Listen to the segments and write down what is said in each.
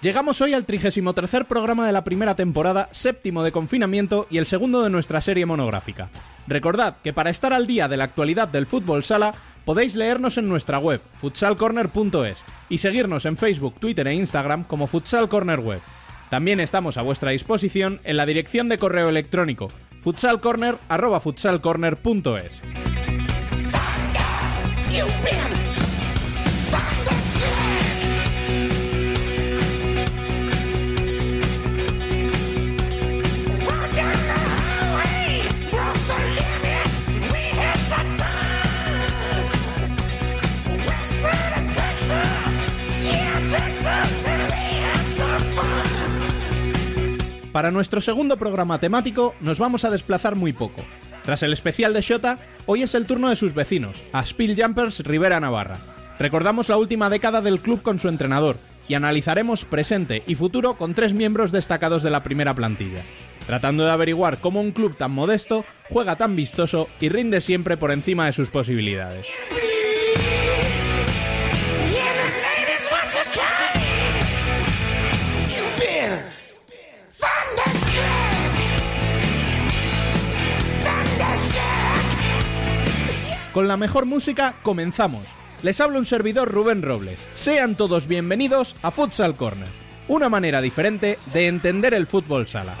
Llegamos hoy al 33 programa de la primera temporada, séptimo de confinamiento y el segundo de nuestra serie monográfica. Recordad que para estar al día de la actualidad del fútbol sala, podéis leernos en nuestra web, futsalcorner.es, y seguirnos en Facebook, Twitter e Instagram como Futsal Corner Web. También estamos a vuestra disposición en la dirección de correo electrónico futsalcorner.futsalcorner.es. Para nuestro segundo programa temático nos vamos a desplazar muy poco. Tras el especial de Shota, hoy es el turno de sus vecinos, a Spill Jumpers Rivera Navarra. Recordamos la última década del club con su entrenador y analizaremos presente y futuro con tres miembros destacados de la primera plantilla, tratando de averiguar cómo un club tan modesto juega tan vistoso y rinde siempre por encima de sus posibilidades. Con la mejor música comenzamos. Les habla un servidor Rubén Robles. Sean todos bienvenidos a Futsal Corner, una manera diferente de entender el fútbol sala.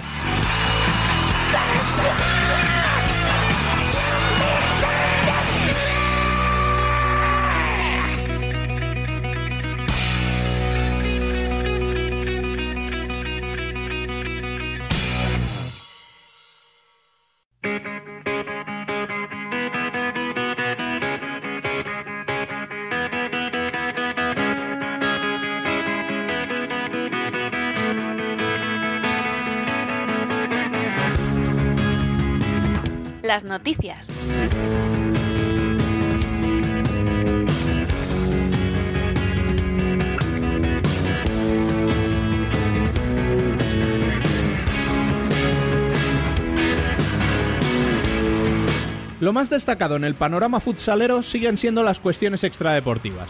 Noticias. Lo más destacado en el panorama futsalero siguen siendo las cuestiones extradeportivas.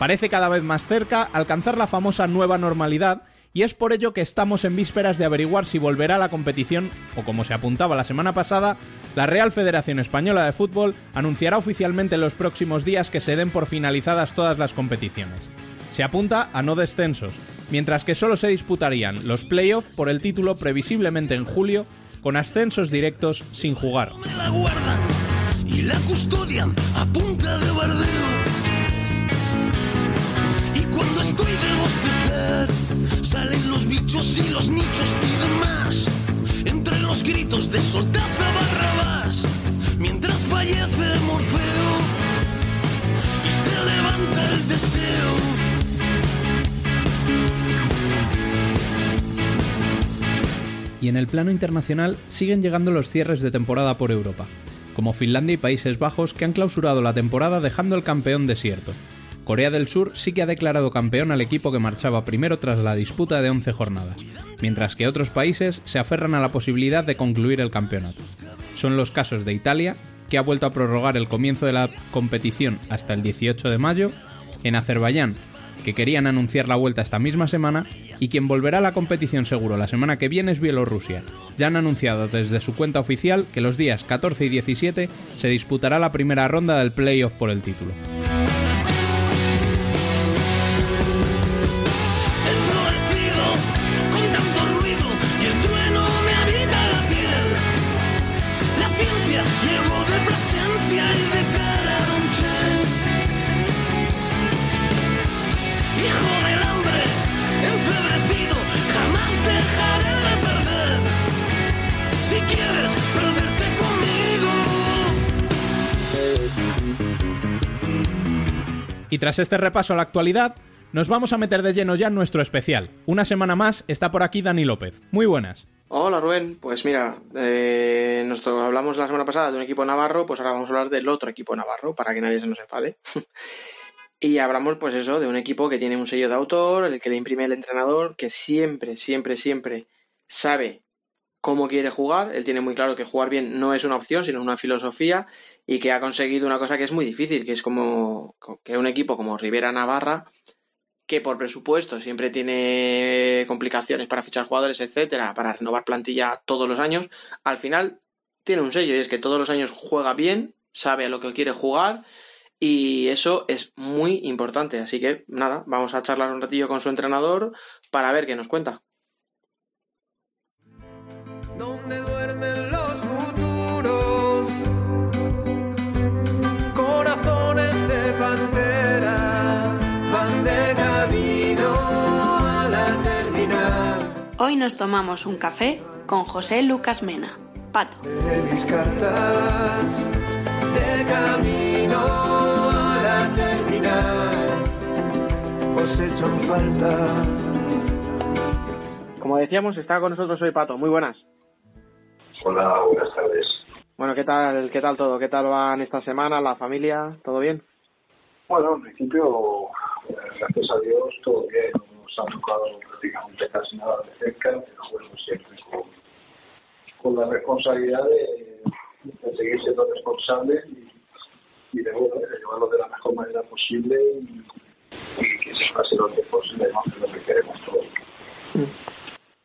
Parece cada vez más cerca alcanzar la famosa nueva normalidad y es por ello que estamos en vísperas de averiguar si volverá a la competición o como se apuntaba la semana pasada, la Real Federación Española de Fútbol anunciará oficialmente en los próximos días que se den por finalizadas todas las competiciones. Se apunta a no descensos, mientras que solo se disputarían los playoffs por el título previsiblemente en julio, con ascensos directos sin jugar. Y la custodian a punta de. Cuando estoy de bostecer, salen los bichos y los nichos piden más. Entre los gritos de soldaza Barrabás, mientras fallece Morfeo y se levanta el deseo. Y en el plano internacional siguen llegando los cierres de temporada por Europa, como Finlandia y Países Bajos que han clausurado la temporada dejando el campeón desierto. Corea del Sur sí que ha declarado campeón al equipo que marchaba primero tras la disputa de 11 jornadas, mientras que otros países se aferran a la posibilidad de concluir el campeonato. Son los casos de Italia, que ha vuelto a prorrogar el comienzo de la competición hasta el 18 de mayo, en Azerbaiyán, que querían anunciar la vuelta esta misma semana, y quien volverá a la competición seguro la semana que viene es Bielorrusia. Ya han anunciado desde su cuenta oficial que los días 14 y 17 se disputará la primera ronda del playoff por el título. Tras este repaso a la actualidad, nos vamos a meter de lleno ya en nuestro especial. Una semana más está por aquí Dani López. Muy buenas. Hola Rubén, pues mira, eh, hablamos la semana pasada de un equipo navarro, pues ahora vamos a hablar del otro equipo navarro, para que nadie se nos enfade. y hablamos pues eso, de un equipo que tiene un sello de autor, el que le imprime el entrenador, que siempre, siempre, siempre sabe cómo quiere jugar, él tiene muy claro que jugar bien no es una opción, sino una filosofía, y que ha conseguido una cosa que es muy difícil, que es como que un equipo como Rivera Navarra que por presupuesto siempre tiene complicaciones para fichar jugadores, etcétera, para renovar plantilla todos los años, al final tiene un sello y es que todos los años juega bien, sabe a lo que quiere jugar y eso es muy importante. Así que nada, vamos a charlar un ratillo con su entrenador para ver qué nos cuenta. Hoy nos tomamos un café con José Lucas Mena, Pato. De mis cartas, de camino a la terminal, os hecho falta. Como decíamos, está con nosotros hoy Pato. Muy buenas. Hola, buenas tardes. Bueno, ¿qué tal, qué tal todo? ¿Qué tal van esta semana, la familia? ¿Todo bien? Bueno, en principio, gracias a Dios, todo bien nos ha tocado prácticamente casi nada de cerca, pero bueno, siempre con, con la responsabilidad de, seguir siendo responsable y, y de, llevarlo de la mejor manera posible y, y que se pase lo antes posible, ¿no? es lo que queremos todos.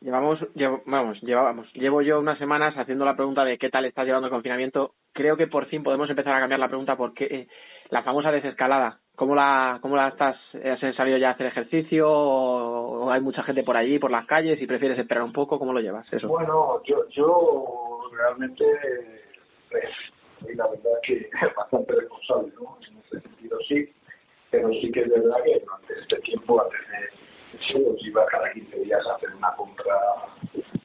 Llevamos, llevo, vamos, llevamos, llevo yo unas semanas haciendo la pregunta de qué tal estás llevando el confinamiento. Creo que por fin podemos empezar a cambiar la pregunta porque eh, la famosa desescalada ¿Cómo la, cómo la estás? ¿Has sabido ya hacer ejercicio o, hay mucha gente por allí, por las calles y prefieres esperar un poco? ¿Cómo lo llevas? Bueno, yo, yo realmente, pues, la verdad que bastante responsable, ¿no? En ese sentido sí, pero sí que es verdad que durante este tiempo, antes de eso, iba cada 15 días a hacer una compra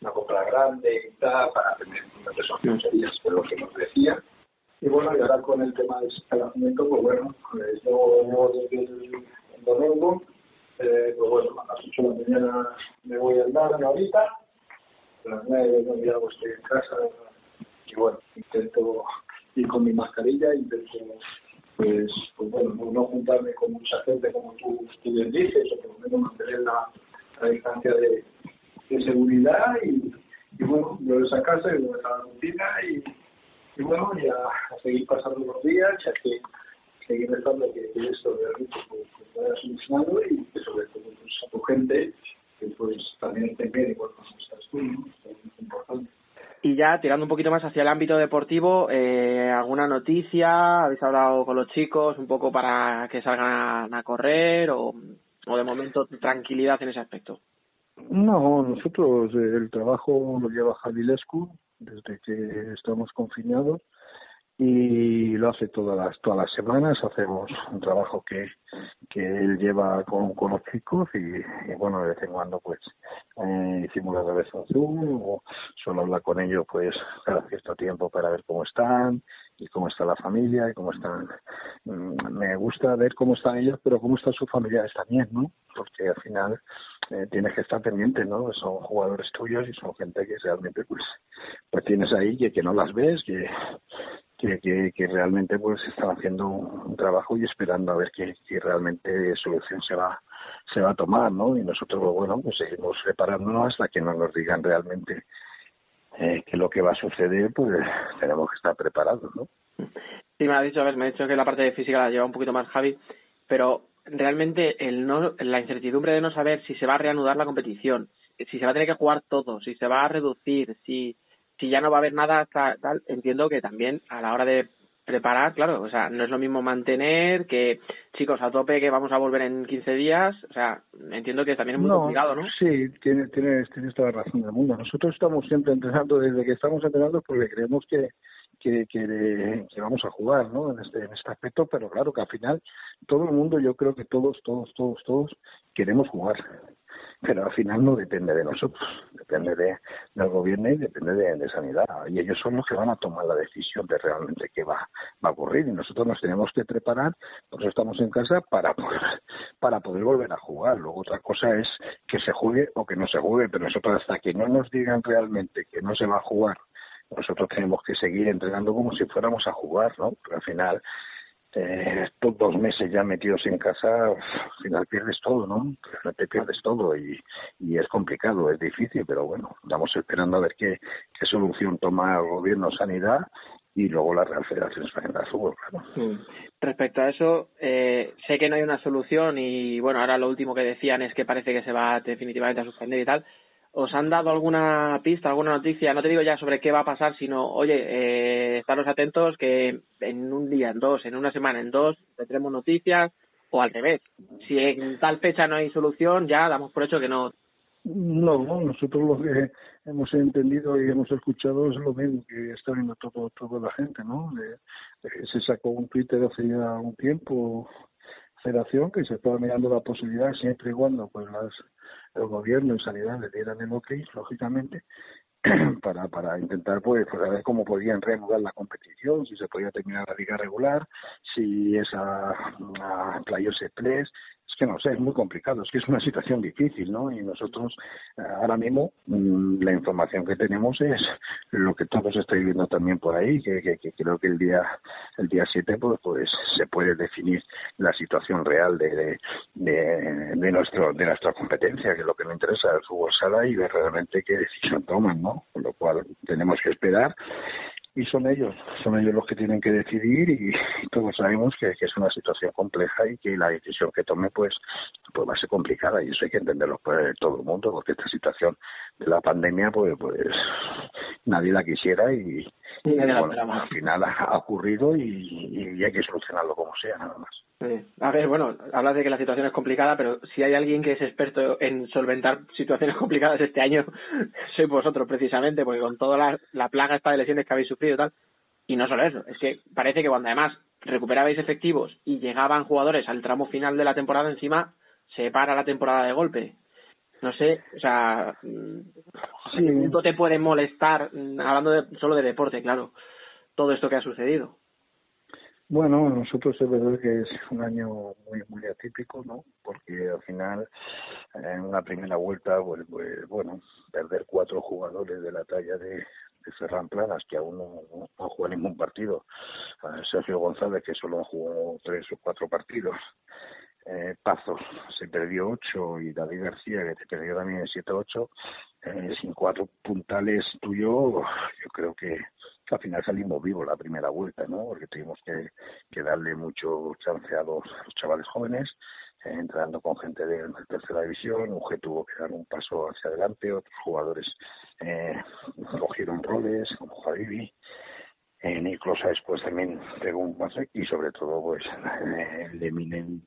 una compra grande y tal, para tener unas esos 15 días, pero lo que nos decía. Y bueno, y ahora con el tema del escalamiento, pues bueno, pues yo desde el, domingo, eh, pues bueno, a las 8 de la mañana me voy a andar ahorita, a las 9 de la estoy en casa, y bueno, intento ir con mi mascarilla, intento pues, pues bueno, no, juntarme con mucha gente como tú, tú bien dices, o por lo menos mantener la, la distancia de, de seguridad y, y bueno, yo esa casa y a la rutina y y bueno, ya a seguir pasando los días, ya que seguir rezando que, esto realmente pues, pues, vaya solucionado y que sobre todo pues, a tu gente que pues también esté bien igual como estás tú, es muy importante. Y ya tirando un poquito más hacia el ámbito deportivo, eh, ¿alguna noticia? ¿Habéis hablado con los chicos un poco para que salgan a, correr o, o de momento tranquilidad en ese aspecto? No, nosotros eh, el trabajo lo lleva Javilescu, desde que estamos confinados y lo hace todas las todas las semanas. Hacemos un trabajo que, que él lleva con, con los chicos y, bueno de vez en cuando pues eh, hicimos la vez o solo hablar con ellos pues cada cierto tiempo para ver cómo están y cómo está la familia y cómo están. Mm, me gusta ver cómo están ellos pero cómo están sus familiares también no porque al final eh, tienes que estar pendiente, ¿no? Son jugadores tuyos y son gente que realmente pues pues tienes ahí que, que no las ves, que, que, que, realmente pues están haciendo un, trabajo y esperando a ver qué, realmente solución se va se va a tomar, ¿no? Y nosotros, bueno, pues seguimos preparándonos hasta que no nos digan realmente eh, que lo que va a suceder, pues tenemos que estar preparados, ¿no? Sí, me ha dicho, a ver, me ha dicho que la parte de física la lleva un poquito más Javi, pero realmente el no, la incertidumbre de no saber si se va a reanudar la competición, si se va a tener que jugar todo, si se va a reducir, si, si ya no va a haber nada tal, entiendo que también a la hora de preparar, claro, o sea, no es lo mismo mantener que, chicos, a tope que vamos a volver en 15 días, o sea, entiendo que también es muy complicado, ¿no? Sí, tienes, tienes, tienes toda la razón del mundo. Nosotros estamos siempre entrenando, desde que estamos entrenando, porque creemos que, que, que, que, vamos a jugar ¿no? en, este, en este aspecto, pero claro que al final todo el mundo, yo creo que todos, todos, todos, todos queremos jugar. Pero al final no depende de nosotros, depende de, del gobierno y depende de, sanidad. Y ellos son los que van a tomar la decisión de realmente qué va, va a ocurrir. Y nosotros nos tenemos que preparar, por eso estamos en casa, para poder, para poder volver a jugar. Luego otra cosa es que se juegue o que no se juegue, pero nosotros hasta que no nos digan realmente que no se va a jugar nosotros tenemos que seguir entrenando como si fuéramos a jugar, ¿no? Pero al final eh, estos dos meses ya metidos en casa, al final pierdes todo, ¿no? Te pierdes todo y, es complicado, es difícil, pero bueno, estamos esperando a ver qué, qué solución toma el gobierno sanidad y luego la Real Federación Española de Fútbol, claro. Mm. Respecto a eso, eh, sé que no hay una solución y bueno, ahora lo último que decían es que parece que se va definitivamente a suspender y tal, ¿Os han dado alguna pista, alguna noticia? No te digo ya sobre qué va a pasar, sino, oye, eh, estaros atentos que en un día, en dos, en una semana, en dos, tendremos noticias, o al revés. Si en tal fecha no hay solución, ya damos por hecho que no. No, no, nosotros lo que hemos entendido y hemos escuchado es lo mismo que está viendo todo, toda la gente, ¿no? se sacó un Twitter hace ya un tiempo, Federación, que se estaba mirando la posibilidad, siempre y cuando pues las el gobierno y sanidad le dieran el ok, lógicamente, para, para intentar pues, pues, cómo podían reanudar la competición, si se podía terminar la liga regular, si esa a Playoffs Express, es que no sé, es muy complicado, es que es una situación difícil, ¿no? Y nosotros eh, ahora mismo mm, la información que tenemos es lo que todos estáis viendo también por ahí, que, creo que el día el día 7 pues, pues se puede definir la situación real de, de, de, nuestro de nuestra competencia, que es lo que nos interesa el fútbol sala y ver realmente qué decisión toman, ¿no? Con lo cual tenemos que esperar y son ellos, son ellos los que tienen que decidir y, todos sabemos que, es una situación compleja y que la decisión que tome pues, pues va a ser complicada y eso hay que entenderlo por todo el mundo porque esta situación de la pandemia pues, pues nadie la quisiera y, al final ha, ocurrido y, y hay que solucionarlo como sea nada más. A ver, bueno, hablas de que la situación es complicada, pero si hay alguien que es experto en solventar situaciones complicadas este año, sois vosotros precisamente, porque con toda la, la plaga esta de lesiones que habéis sufrido y tal, y no solo eso, es que parece que cuando además recuperabais efectivos y llegaban jugadores al tramo final de la temporada, encima se para la temporada de golpe. No sé, o sea, sí. punto te puede molestar, hablando de, solo de deporte, claro, todo esto que ha sucedido? Bueno, nosotros es verdad que es un año muy muy atípico, ¿no? Porque al final, en una primera vuelta, pues, pues bueno, perder cuatro jugadores de la talla de, de Ferran Planas, que aún no, no, jugado ningún partido, Sergio González, que solo jugó tres o cuatro partidos, eh, Pazos se perdió ocho y David García, que se perdió también siete ocho, eh, sin cuatro puntales tuyos, yo creo que al final salimos vivos la primera vuelta, ¿no? Porque tuvimos que, darle mucho chance a los, chavales jóvenes, eh, entrando con gente de, tercera división, UG tuvo que dar un paso hacia adelante, otros jugadores eh, cogieron roles, como Javivi, eh, Niclosa después también pegó un pase y sobre todo pues el de Minen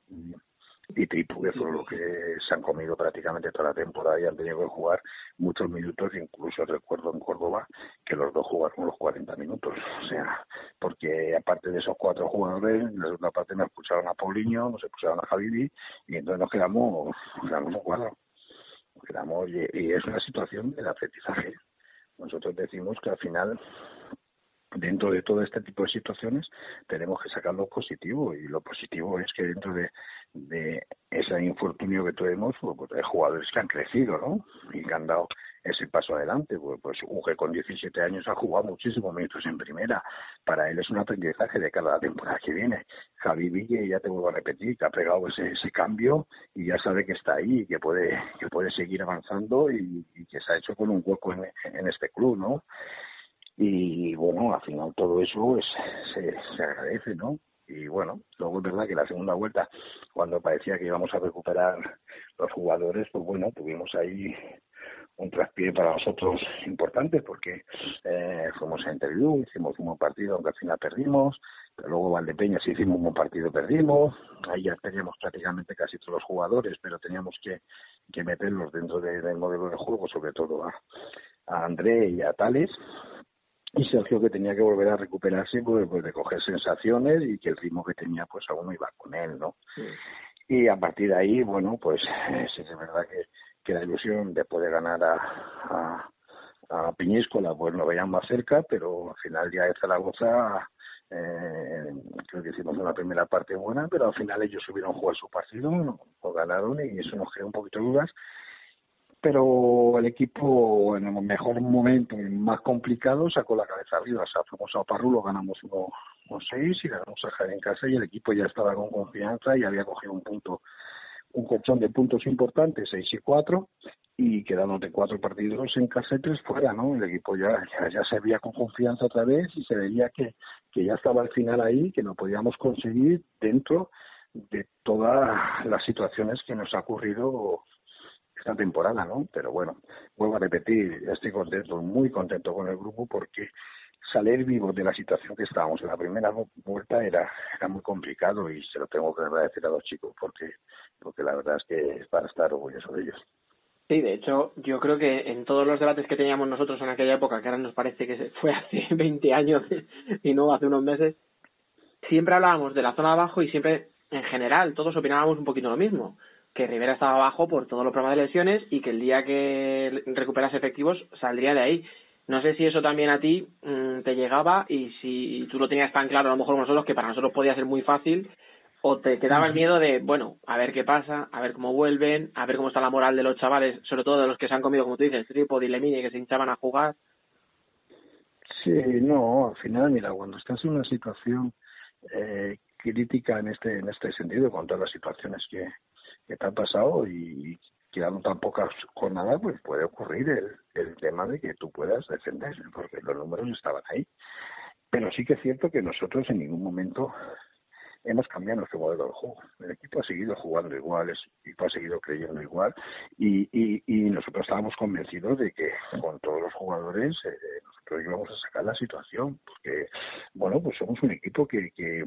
y Tripu, que fue lo que se han comido prácticamente toda la temporada y han tenido que jugar muchos minutos, incluso recuerdo en Córdoba que los dos jugaron los 40 minutos, o sea, porque aparte de esos cuatro jugadores, en la segunda parte nos expulsaron a Paulinho, nos expulsaron a Javivi y entonces nos quedamos, quedamos un cuadro, nos quedamos, y, es una situación de aprendizaje. Nosotros decimos que al final dentro de todo este tipo de situaciones tenemos que sacar lo positivo y lo positivo es que dentro de, ese infortunio que tuvimos pues, pues, hay jugadores que han crecido ¿no? y que han dado ese paso adelante pues, pues Uge con 17 años ha jugado muchísimos minutos en primera para él es un aprendizaje de cada temporada que viene Javi Ville ya te vuelvo a repetir que ha pegado ese, ese cambio y ya sabe que está ahí y que puede que puede seguir avanzando y, que se ha hecho con un hueco en, en este club ¿no? Y bueno, al final todo eso es, se, se agradece, ¿no? Y bueno, luego es verdad que la segunda vuelta, cuando parecía que íbamos a recuperar los jugadores, pues bueno, tuvimos ahí un traspié para nosotros importante porque eh, fuimos a interview, hicimos un buen partido, aunque al final perdimos, pero luego Valdepeñas hicimos un buen partido, perdimos, ahí ya teníamos prácticamente casi todos los jugadores, pero teníamos que, que meterlos dentro del modelo de juego, sobre todo a, a André y a Tales, y Sergio que tenía que volver a recuperarse pues, pues, de coger sensaciones y que el ritmo que tenía pues aún no iba con él no y a partir de ahí bueno pues sí es verdad que, que la ilusión de poder ganar a, a, a Piñíscola pues nos veían más cerca, pero al final ya de Zaragoza eh, creo que hicimos una primera parte buena, pero al final ellos subieron a jugar su partido, lo ganaron y eso nos creó un poquito de dudas. Pero el equipo en el mejor momento, y más complicado, sacó la cabeza arriba. O sea, fuimos a Parrulo, ganamos uno, seis y ganamos a Jaén en casa y el equipo ya estaba con confianza y había cogido un punto un colchón de puntos importantes, 6 y 4, y quedándote cuatro partidos en casa tres fuera, ¿no? El equipo ya, ya, se veía con confianza otra vez y se veía que, que ya estaba al final ahí, que lo podíamos conseguir dentro de todas las situaciones que nos ha ocurrido esta temporada, ¿no? Pero bueno, vuelvo a repetir, estoy contento, muy contento con el grupo porque salir vivo de la situación que estábamos en la primera vuelta era, era muy complicado y se lo tengo que agradecer a los chicos porque, porque la verdad es que es para estar orgulloso de ellos. Sí, de hecho, yo creo que en todos los debates que teníamos nosotros en aquella época, que ahora nos parece que fue hace 20 años y no hace unos meses, siempre hablábamos de la zona de abajo y siempre, en general, todos opinábamos un poquito lo mismo, que Rivera estaba abajo por todos los problemas de lesiones y que el día que recuperase efectivos saldría de ahí. No sé si eso también a ti mm, te llegaba y si tú lo tenías tan claro a lo mejor nosotros que para nosotros podía ser muy fácil o te quedaba el miedo de, bueno, a ver qué pasa, a ver cómo vuelven, a ver cómo está la moral de los chavales, sobre todo de los que se han comido, como tú dices, tipo de Lemini, que se hinchaban a jugar. Sí, no, al final, mira, cuando estás en una situación eh, crítica en este en este sentido, con todas las situaciones que, que te han pasado y quedando tan pocas jornadas, pues puede ocurrir el, el tema de que tú puedas defender, porque los números estaban ahí. Pero sí que es cierto que nosotros en ningún momento hemos cambiado nuestro modelo de juego. El equipo ha seguido jugando igual, el equipo ha seguido creyendo igual y, y, y nosotros estábamos convencidos de que con todos los jugadores eh, nosotros íbamos a sacar la situación, porque, bueno, pues somos un equipo que, que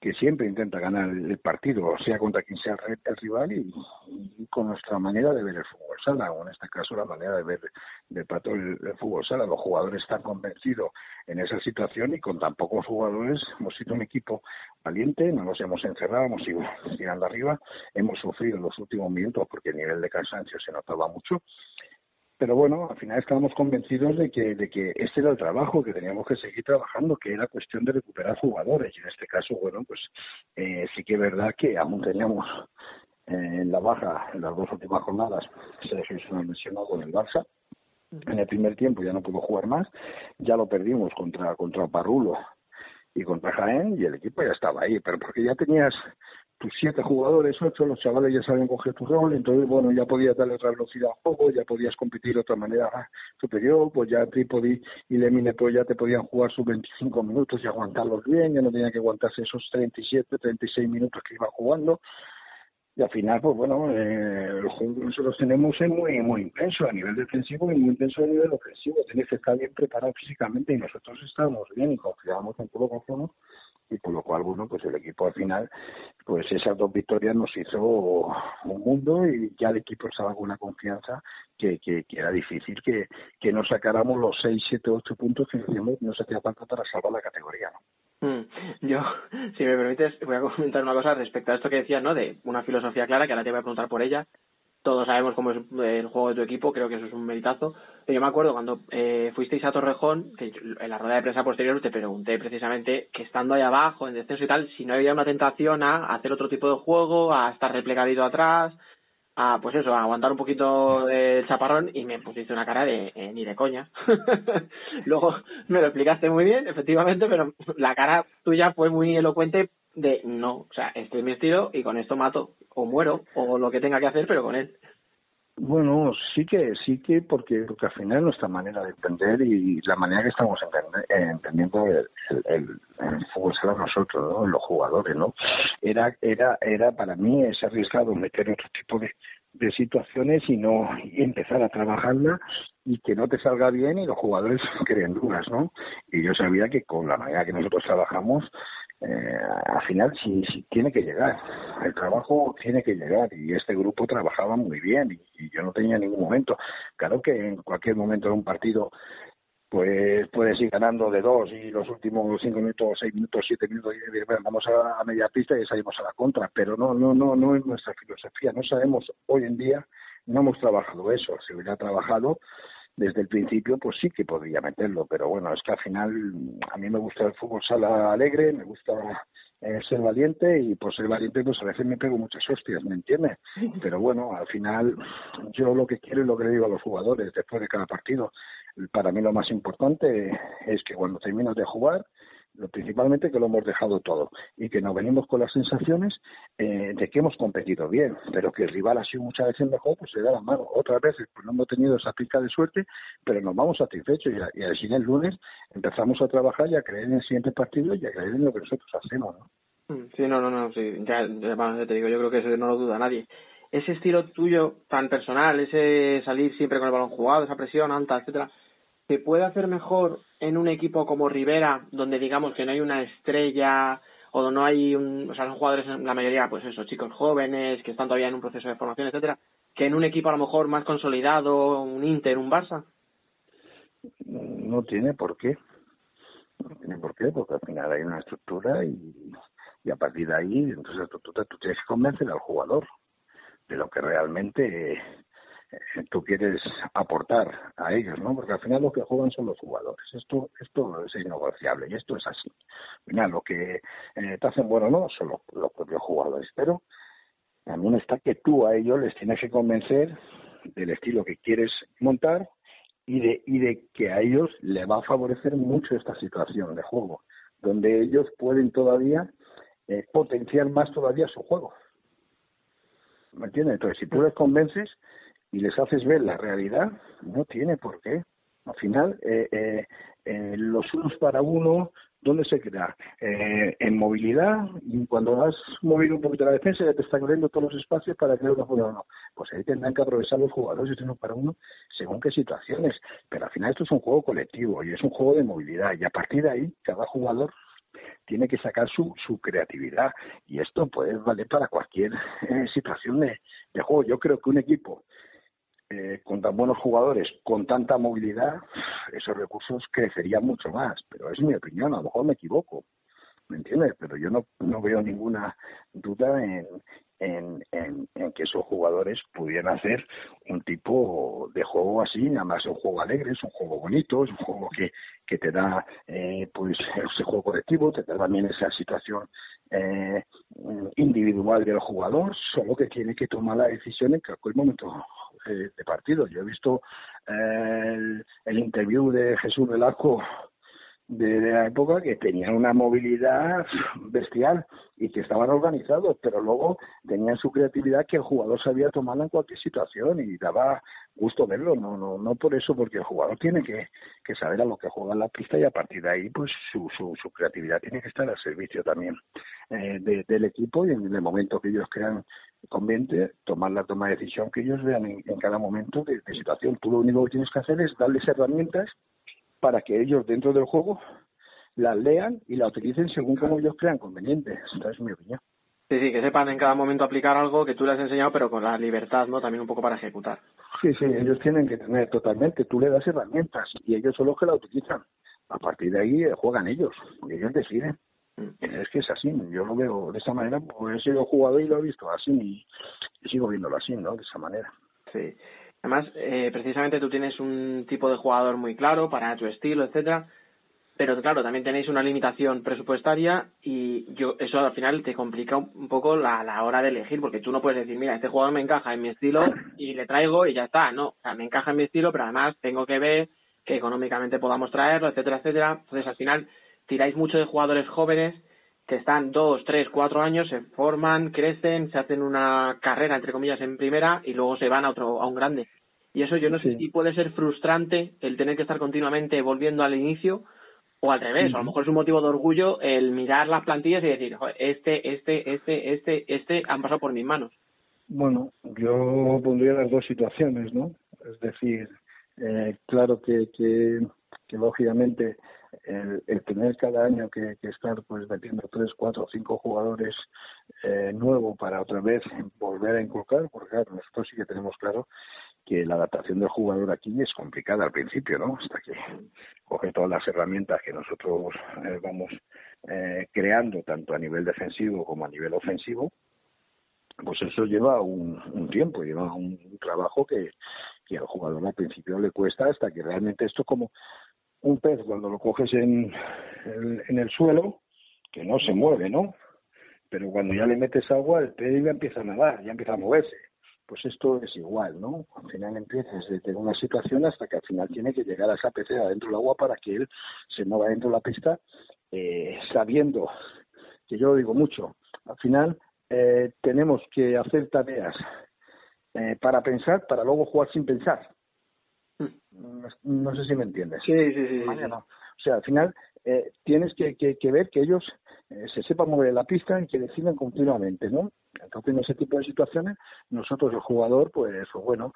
que siempre intenta ganar el partido, sea contra quien sea el rival y, con nuestra manera de ver el fútbol sala, o en este caso la manera de ver de Pato el, fútbol sala. Los jugadores están convencidos en esa situación y con tan pocos jugadores hemos sido un equipo valiente, no nos hemos encerrado, hemos ido tirando arriba, hemos sufrido en los últimos minutos porque el nivel de cansancio se notaba mucho pero bueno, al final estábamos convencidos de que, de que este era el trabajo, que teníamos que seguir trabajando, que era cuestión de recuperar jugadores. Y en este caso, bueno, pues eh, sí que es verdad que aún teníamos eh, en la baja, en las dos últimas jornadas, se ha mencionado con el Barça. En el primer tiempo ya no pudo jugar más, ya lo perdimos contra, contra Parrulo y contra Jaén y el equipo ya estaba ahí, pero porque ya tenías tus siete jugadores, ocho, los chavales ya saben coger tu rol, entonces, bueno, ya podías darle otra velocidad al juego, ya podías competir de otra manera superior, pues ya Tripodi y Lemine pues ya te podían jugar sus 25 minutos y aguantarlos bien, ya no tenían que aguantarse esos 37, 36 minutos que iba jugando, y al final, pues bueno, eh, el juego que nosotros tenemos es muy muy intenso a nivel defensivo y muy intenso a nivel ofensivo. Tienes que estar bien preparado físicamente y nosotros estamos bien y confiamos en todo lo que hacemos y por lo cual, bueno, pues el equipo al final, pues esas dos victorias nos hizo un mundo y ya el equipo estaba con una confianza que, que, era difícil que, que no sacáramos los 6, 7, 8 puntos que nos hacía falta para salvar la categoría. Mm, yo, si me permites, voy a comentar una cosa respecto a esto que decías, ¿no? De una filosofía clara, que ahora te voy a preguntar por ella, todos sabemos cómo es el juego de tu equipo, creo que eso es un meritazo. Yo me acuerdo cuando eh, fuisteis a Torrejón, que en la rueda de prensa posterior te pregunté precisamente que estando ahí abajo, en descenso y tal, si no había una tentación a hacer otro tipo de juego, a estar replegadito atrás, a pues eso, a aguantar un poquito el chaparrón y me pusiste una cara de eh, ni de coña. Luego me lo explicaste muy bien, efectivamente, pero la cara tuya fue muy elocuente de no, o sea, este es mi estilo y con esto mato o muero o lo que tenga que hacer, pero con él. Bueno, sí que, sí que, porque, porque al final nuestra manera de entender y la manera que estamos entendiendo el, fútbol será nosotros, ¿no? los jugadores, ¿no? Era, era, era para mí es arriesgado meter otro tipo de, de situaciones y no y empezar a trabajarla y que no te salga bien y los jugadores creen dudas, ¿no? Y yo sabía que con la manera que nosotros trabajamos eh, al final sí, sí, tiene que llegar, el trabajo tiene que llegar y este grupo trabajaba muy bien y, yo no tenía ningún momento. Claro que en cualquier momento de un partido pues puedes ir ganando de dos y los últimos cinco minutos, seis minutos, siete minutos, bueno, vamos a, media pista y salimos a la contra, pero no, no, no, no es nuestra filosofía. No sabemos hoy en día no hemos trabajado eso. Si hubiera trabajado desde el principio, pues sí que podría meterlo, pero bueno, es que al final a mí me gusta el fútbol sala alegre, me gusta eh, ser valiente y por ser valiente pues a veces me pego muchas hostias, ¿me entiendes? Pero bueno, al final yo lo que quiero y lo que le digo a los jugadores después de cada partido, para mí lo más importante es que cuando terminas de jugar principalmente que lo hemos dejado todo y que nos venimos con las sensaciones eh, de que hemos competido bien, pero que el rival ha sido muchas veces mejor, pues se da la mano. Otras veces pues no hemos tenido esa pica de suerte, pero nos vamos satisfechos y, y así el lunes empezamos a trabajar y a creer en el siguiente partido y a creer en lo que nosotros hacemos, ¿no? Mm, sí, no, no, no, sí, ya, ya te digo, yo creo que eso no lo duda nadie. Ese estilo tuyo tan personal, ese salir siempre con el balón jugado, esa presión alta, etcétera, ¿se puede hacer mejor en un equipo como Rivera, donde digamos que no hay una estrella o no hay un, o sea, son jugadores la mayoría, pues eso, chicos jóvenes que están todavía en un proceso de formación, etcétera, que en un equipo a lo mejor más consolidado, un Inter, un Barça? No tiene por qué. No tiene por qué, porque al final hay una estructura y, y a partir de ahí, entonces la estructura tú tienes que convencer al jugador de lo que realmente tú quieres aportar a ellos, ¿no? Porque al final lo que juegan son los jugadores. Esto, esto es innegociable y esto es así. Al final lo que eh, te hacen bueno no son los, propios jugadores, pero también está que tú a ellos les tienes que convencer del estilo que quieres montar y de, y de que a ellos les va a favorecer mucho esta situación de juego, donde ellos pueden todavía eh, potenciar más todavía su juego. ¿Me entiendes? Entonces, si tú les convences, y les haces ver la realidad, no tiene por qué. Al final, eh, eh, eh, los unos para uno, ¿dónde se queda? Eh, en movilidad, y cuando has movido un poquito la defensa ya te están abriendo todos los espacios para crear una jugada no. Pues ahí tendrán que aprovechar los jugadores uno para uno según qué situaciones. Pero al final esto es un juego colectivo y es un juego de movilidad y a partir de ahí cada jugador tiene que sacar su, su creatividad y esto puede valer para cualquier eh, situación de juego. Yo creo que un equipo eh, con tan buenos jugadores, con tanta movilidad, esos recursos crecerían mucho más. Pero es mi opinión, a lo mejor me equivoco, ¿me entiendes? Pero yo no, no veo ninguna duda en, en, en, que esos jugadores pudieran hacer un tipo de juego así, nada más un juego alegre, es un juego bonito, es un juego que, que te da eh, pues ese juego colectivo, te da también esa situación eh, individual del jugador, solo que tiene que tomar la decisión en cualquier momento eh, de partido. Yo he visto eh, el, el interview de Jesús Velasco de, la época que tenían una movilidad bestial y que estaban organizados, pero luego tenían su creatividad que el jugador sabía tomarla en cualquier situación y daba gusto verlo, no, no, no por eso, porque el jugador tiene que, que saber a lo que juega en la pista y a partir de ahí pues su, su, su creatividad tiene que estar al servicio también eh, de, del equipo y en el momento que ellos crean conveniente tomar la toma de decisión que ellos vean en, cada momento de, de situación. Tú lo único que tienes que hacer es darles herramientas para que ellos dentro del juego las lean y la utilicen según como ellos crean conveniente. Esta es mi opinión. Sí, sí, que sepan en cada momento aplicar algo que tú les has enseñado, pero con la libertad, ¿no? También un poco para ejecutar. Sí, sí, ellos tienen que tener totalmente. Tú le das herramientas y ellos son los que la utilizan. A partir de ahí eh, juegan ellos y ellos deciden. Mm. Es que es así, yo lo veo de esa manera, pues he sido jugador y lo he visto así y, y sigo viéndolo así, ¿no? De esa manera. Sí. Además, eh, precisamente tú tienes un tipo de jugador muy claro para tu estilo, etcétera, pero claro, también tenéis una limitación presupuestaria y yo eso al final te complica un poco la, la hora de elegir, porque tú no puedes decir, mira, este jugador me encaja en mi estilo y le traigo y ya está, no, me encaja en mi estilo, pero además tengo que ver que económicamente podamos traerlo, etcétera, etcétera. Entonces, al final, tiráis mucho de jugadores jóvenes que están dos, tres, cuatro años, se forman, crecen, se hacen una carrera, entre comillas, en primera y luego se van a otro, a un grande. Y eso yo no sé si puede ser frustrante el tener que estar continuamente volviendo al inicio o al revés, a lo mejor es un motivo de orgullo el mirar las plantillas y decir, este, este, este, este, este han pasado por mis manos. Bueno, yo pondría las dos situaciones, ¿no? Es decir, eh, claro que, que, que lógicamente el, tener cada año que, estar pues metiendo tres, cuatro, cinco jugadores eh, nuevos para otra vez volver a inculcar, porque claro, nosotros sí que tenemos claro que la adaptación del jugador aquí es complicada al principio, ¿no? Hasta que coge todas las herramientas que nosotros eh, vamos eh, creando, tanto a nivel defensivo como a nivel ofensivo, pues eso lleva un, un tiempo, lleva un, trabajo que, que al jugador al principio le cuesta hasta que realmente esto como un pez cuando lo coges en, en el suelo, que no se mueve, ¿no? Pero cuando ya le metes agua, el pez ya empieza a nadar, ya empieza a moverse. Pues esto es igual, ¿no? Al final empiezas de tener una situación hasta que al final tiene que llegar a esa pecera dentro del agua para que él se mueva dentro de la pista, eh, sabiendo que yo lo digo mucho. Al final eh, tenemos que hacer tareas eh, para pensar, para luego jugar sin pensar. No, sé si me entiendes. Sí, sí, sí. O sea, al final eh, tienes que, que, ver que ellos eh, se sepan mover la pista y que decidan continuamente, ¿no? Entonces, en ese tipo de situaciones, nosotros, el jugador, pues, pues bueno,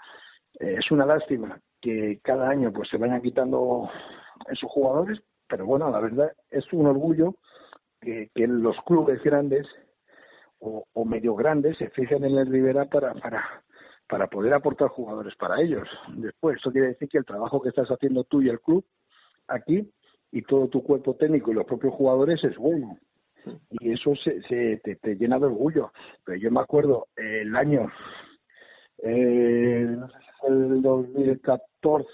eh, es una lástima que cada año pues se vayan quitando esos jugadores, pero bueno, la verdad es un orgullo que, que los clubes grandes o, o medio grandes se fijen en el Rivera para, para, para poder aportar jugadores para ellos. Después, eso quiere decir que el trabajo que estás haciendo tú y el club aquí y todo tu cuerpo técnico y los propios jugadores es bueno. Y eso se, se te, llena de orgullo. Pero yo me acuerdo el año, eh, no sé si fue el 2014,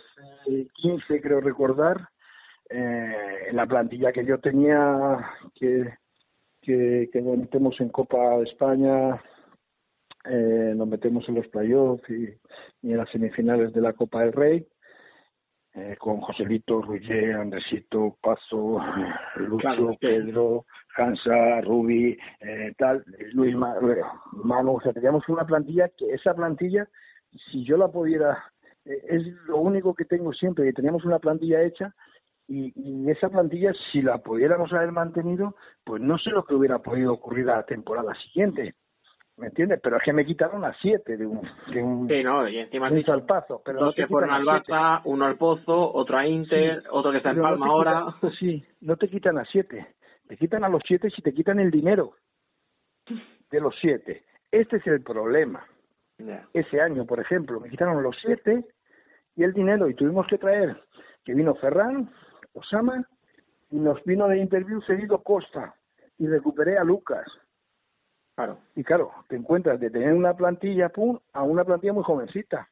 15 creo recordar, eh, en la plantilla que yo tenía, que, que, que en Copa de España, eh, nos metemos en los playoffs y, y en las semifinales de la Copa del Rey eh, con Joselito, Ruyer, Andresito, Paso, Lucho, Pedro, Hansa, Rubi, eh, tal, Luis Manu, o sea, teníamos una plantilla que esa plantilla, si yo la pudiera, eh, es lo único que tengo siempre, que teníamos una plantilla hecha y, y, esa plantilla, si la pudiéramos haber mantenido, pues no sé lo que hubiera podido ocurrir a la temporada siguiente. ¿Me entiendes? Pero es que me quitaron a siete de un, de un, sí, no, y encima un salpazo. Pero dos que fueron al Barça, uno al Pozo, otro a Inter, otro que está en Palma ahora. sí, no te quitan a siete, te quitan a los siete si te quitan el dinero de los siete. Este es el problema. Ese año, por ejemplo, me quitaron los siete y el dinero y tuvimos que traer que vino Ferran, Osama y nos vino de interview seguido Costa y recuperé a Lucas y claro, te encuentras de tener una plantilla a una plantilla muy jovencita.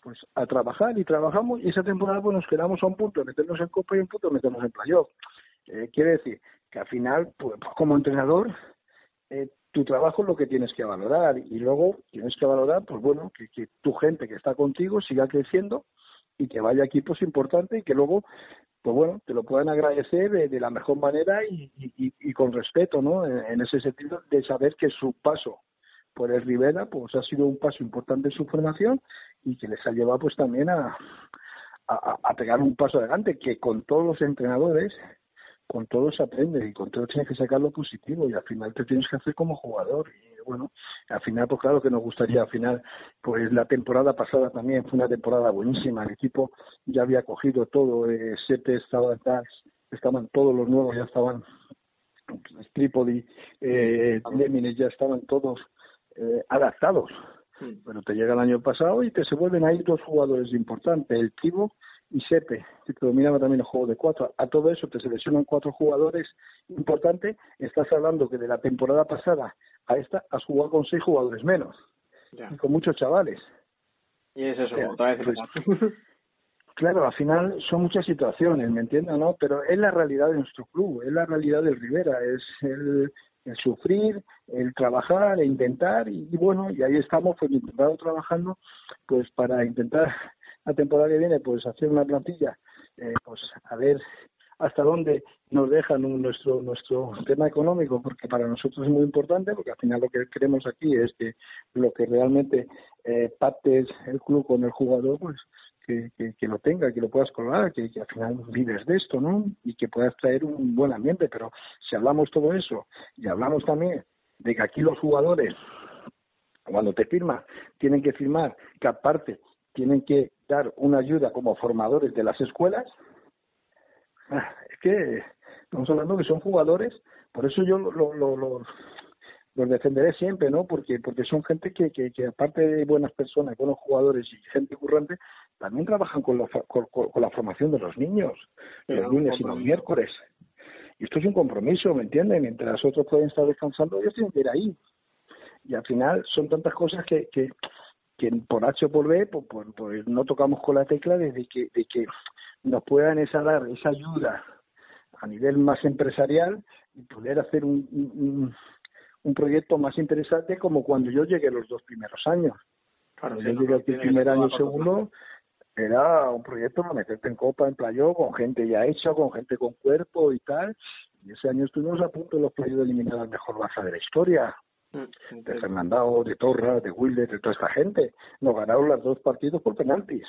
Pues a trabajar y trabajamos y esa temporada pues nos quedamos a un punto meternos en Copa y un punto meternos en playoff. Eh, quiere decir que al final, pues, pues como entrenador, eh, tu trabajo es lo que tienes que valorar y luego tienes que valorar, pues bueno, que, que tu gente que está contigo siga creciendo y que vaya equipos importantes y que luego pues bueno, te lo puedan agradecer de, la mejor manera y, y, con respeto, ¿no? En, ese sentido de saber que su paso por el Rivera pues ha sido un paso importante en su formación y que les ha llevado pues también a, a, a pegar un paso adelante, que con todos los entrenadores con todo se aprende y con todo tienes que sacar lo positivo y al final te tienes que hacer como jugador y bueno al final pues claro que nos gustaría al final pues la temporada pasada también fue una temporada buenísima. El equipo ya había cogido todo eh, Sete estaba estaban todos los nuevos ya estaban Tripodi eh, Lemines ya estaban todos eh, adaptados. Pero te llega el año pasado y te se vuelven ahí dos jugadores importantes el Tibo y Sepe, que dominaba también el juego de cuatro. A todo eso te seleccionan cuatro jugadores importantes. Estás hablando que de la temporada pasada a esta has jugado con seis jugadores menos y con muchos chavales. Y es eso, otra vez. Pues, claro, al final son muchas situaciones, ¿me entiendes? ¿no? Pero es la realidad de nuestro club, es la realidad del Rivera, es el, sufrir, el trabajar, el intentar y, y, bueno, y ahí estamos pues intentando trabajando pues para intentar la temporada que viene, pues hacer una plantilla, eh, pues a ver hasta dónde nos dejan nuestro nuestro tema económico, porque para nosotros es muy importante, porque al final lo que queremos aquí es que lo que realmente eh, el club con el jugador, pues que, que, lo tenga, que lo puedas colgar, que, que, al final vives de esto, ¿no? Y que puedas traer un buen ambiente, pero si hablamos todo eso y hablamos también de que aquí los jugadores, cuando te firman, tienen que firmar que aparte tienen que dar una ayuda como formadores de las escuelas, ah, es que estamos hablando que son jugadores, por eso yo lo, lo, lo, los defenderé siempre, ¿no? Porque porque son gente que, que, que, aparte de buenas personas, buenos jugadores y gente currante, también trabajan con la, con, la formación de los niños, los lunes y los miércoles. Y esto es un compromiso, ¿me entienden? Mientras otros pueden estar descansando, ellos tienen que ir ahí. Y al final son tantas cosas que, que, que por H o por B, pues, pues, no tocamos con la tecla de que, de que nos puedan esa dar esa ayuda a nivel más empresarial y poder hacer un, un, un proyecto más interesante como cuando yo llegué los dos primeros años. Claro, yo llegué el primer año segundo, era un proyecto para meterte en copa en playo con gente ya hecha, con gente con cuerpo y tal. Y ese año estuvimos a punto de los playos de eliminar al mejor baza de la historia. Mm, de Fernandao, de Torra, de Wilder, de toda esta gente. Nos ganaron los dos partidos por penaltis.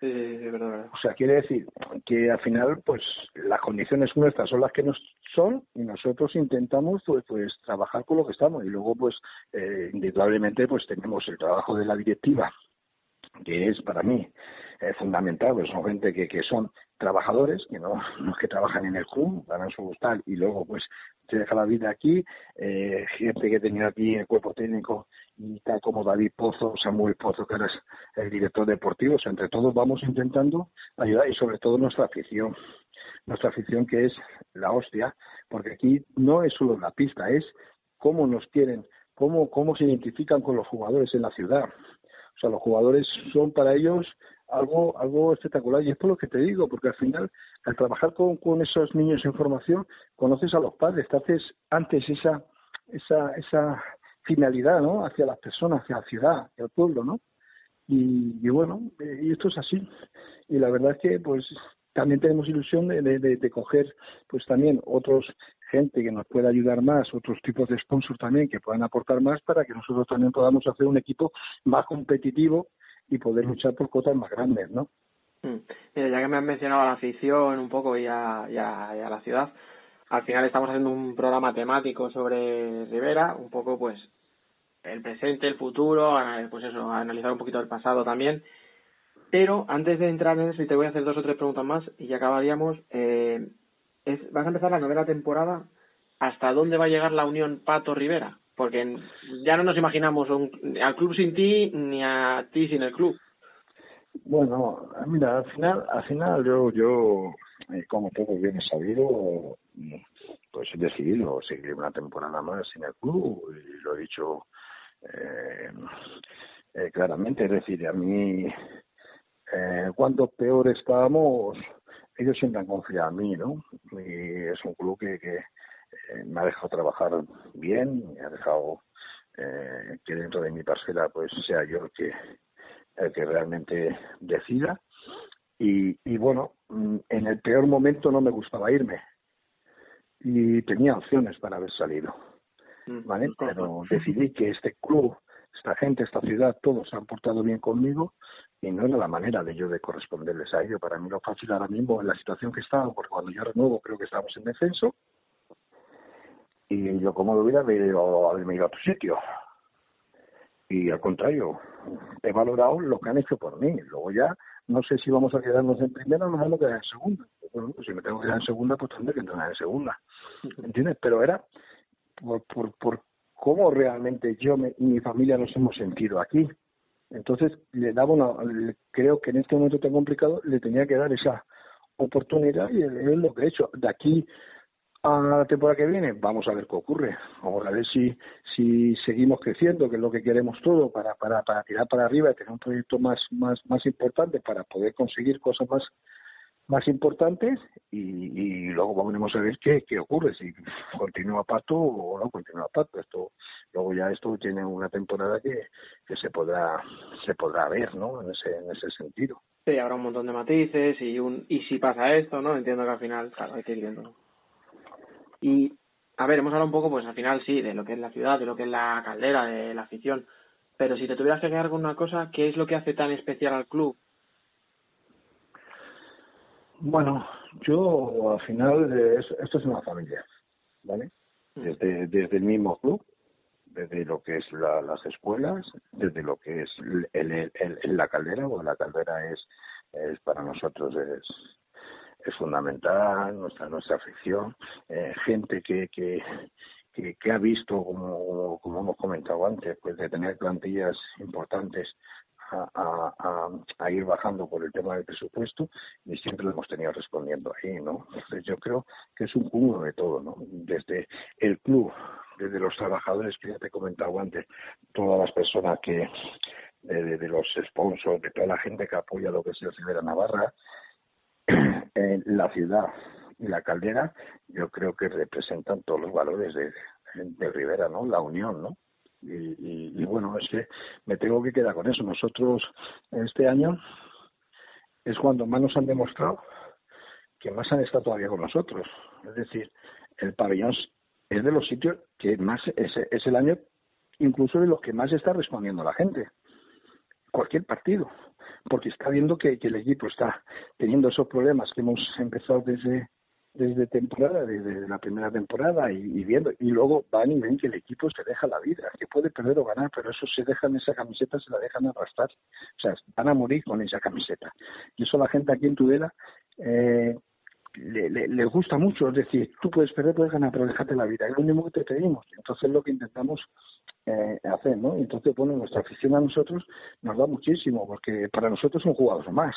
Sí, sí, verdad, O sea, quiere decir que al final, pues, las condiciones nuestras son las que nos son y nosotros intentamos, pues, pues trabajar con lo que estamos. Y luego, pues, eh, indudablemente, pues tenemos el trabajo de la directiva, que es para mí eh, fundamental, pues son gente que, que son trabajadores, que no, no es que trabajan en el club, ganan su tal y luego pues se deja la vida aquí, eh, gente que he tenido aquí el cuerpo técnico y tal como David Pozo, Samuel Pozo, que eres el director deportivo, o sea, entre todos vamos intentando ayudar y sobre todo nuestra afición, nuestra afición que es la hostia, porque aquí no es solo la pista, es cómo nos quieren, cómo, cómo se identifican con los jugadores en la ciudad. O sea, los jugadores son para ellos algo algo espectacular. Y es por lo que te digo porque al final al trabajar con, con esos niños en formación conoces a los padres te haces antes esa esa esa finalidad no hacia las personas hacia la ciudad hacia el pueblo no y, y bueno eh, y esto es así. Y la verdad es que pues también tenemos ilusión de, de, de, coger pues también otros gente que nos pueda ayudar más, otros tipos de sponsors también que puedan aportar más para que nosotros también podamos hacer un equipo más competitivo y poder luchar por cotas más grandes, ¿no? Mm. Mira, ya que me han mencionado a la afición un poco y a, y a, la ciudad, al final estamos haciendo un programa temático sobre Rivera, un poco pues el presente, el futuro, pues eso, analizar un poquito el pasado también. Pero antes de entrar en eso, y te voy a hacer dos o tres preguntas más y ya acabaríamos, eh, es, vas a empezar la novena temporada. ¿Hasta dónde va a llegar la unión Pato Rivera? porque ya no nos imaginamos un, al club sin ti ni a ti sin el club. Bueno, mira, al final, al final yo, yo eh, como todo bien sabido, pues he decidido seguir una temporada más en el club y lo he dicho eh, eh, claramente, es decir, a mí eh, cuando peor estábamos, ellos siempre han confiado en mí, ¿no? Y es un club que, que eh, me ha dejado trabajar bien, me ha dejado eh, que dentro de mi parcela pues sea yo el que, el que realmente decida. Y, y bueno, mm, en el peor momento no me gustaba irme y tenía opciones para haber salido, mm, ¿vale? Pero decidí que este club, esta gente, esta ciudad, todos se han portado bien conmigo y no era la manera de yo de corresponderles a ello. Para mí lo fácil ahora mismo en la situación que estaba, porque cuando yo renuevo creo que estamos en descenso, y yo como lo hubiera ido, haberme ido a otro sitio. Y al contrario, he valorado lo que han hecho por mí. Luego ya no sé si vamos a quedarnos en primera o nos vamos a quedar en segunda. Bueno, pues si me tengo que quedar en segunda, pues tendré que entrar en segunda. ¿Entiendes? Pero era por, por, por cómo realmente yo y mi familia nos hemos sentido aquí. Entonces, le daba una, creo que en este momento tan complicado, le tenía que dar esa oportunidad y es lo que he hecho. De aquí a la temporada que viene, vamos a ver qué ocurre. Vamos a ver si, si seguimos creciendo, que es lo que queremos todo, para, para, para tirar para arriba y tener un proyecto más, más, más importante para poder conseguir cosas más, más importantes y, y luego vamos a ver qué, qué ocurre, si continúa Pato o no continúa Pato. Esto, luego ya esto tiene una temporada que, que se podrá, se podrá ver, ¿no? En ese, en ese sentido. Sí, habrá un montón de matices y un, y si pasa esto, ¿no? Entiendo que al final, claro, hay que ir viendo. Y, a ver, hemos hablado un poco, pues al final sí, de lo que es la ciudad, de lo que es la caldera, de la afición. Pero si te tuvieras que quedar con una cosa, ¿qué es lo que hace tan especial al club? Bueno, yo al final, esto es una familia, ¿vale? Mm. Desde, desde el mismo club, desde lo que es la, las escuelas, desde lo que es el, el, el, la caldera, o la caldera es, es para nosotros es, es fundamental, nuestra nuestra afición, eh, gente que, que, que, ha visto, como, como hemos comentado antes, pues de tener plantillas importantes a, a, a, ir bajando por el tema del presupuesto y siempre lo hemos tenido respondiendo ahí, ¿no? Entonces yo creo que es un cúmulo de todo, ¿no? Desde el club, desde los trabajadores que ya te he comentado antes, todas las personas que, de, los sponsors, de toda la gente que apoya lo que es el Rivera Navarra, en la ciudad y la caldera, yo creo que representan todos los valores de, de Rivera, ¿no? La unión, ¿no? Y, y, bueno, es que me tengo que quedar con eso. Nosotros este año es cuando más nos han demostrado que más han estado todavía con nosotros. Es decir, el pabellón es de los sitios que más es, es el año incluso de los que más está respondiendo la gente. Cualquier partido, porque está viendo que, que el equipo está teniendo esos problemas que hemos empezado desde desde temporada, desde la primera temporada y, viendo, y luego van y ven que el equipo se deja la vida, que puede perder o ganar, pero eso se dejan esa camiseta, se la dejan arrastrar, o sea, van a morir con esa camiseta. Y eso la gente aquí en Tudela eh, le, le, les gusta mucho, es decir, tú puedes perder, puedes ganar, pero déjate la vida, es lo mismo que te pedimos. Entonces es lo que intentamos eh, hacer, ¿no? Entonces, bueno, nuestra afición a nosotros nos da muchísimo, porque para nosotros son jugadores más.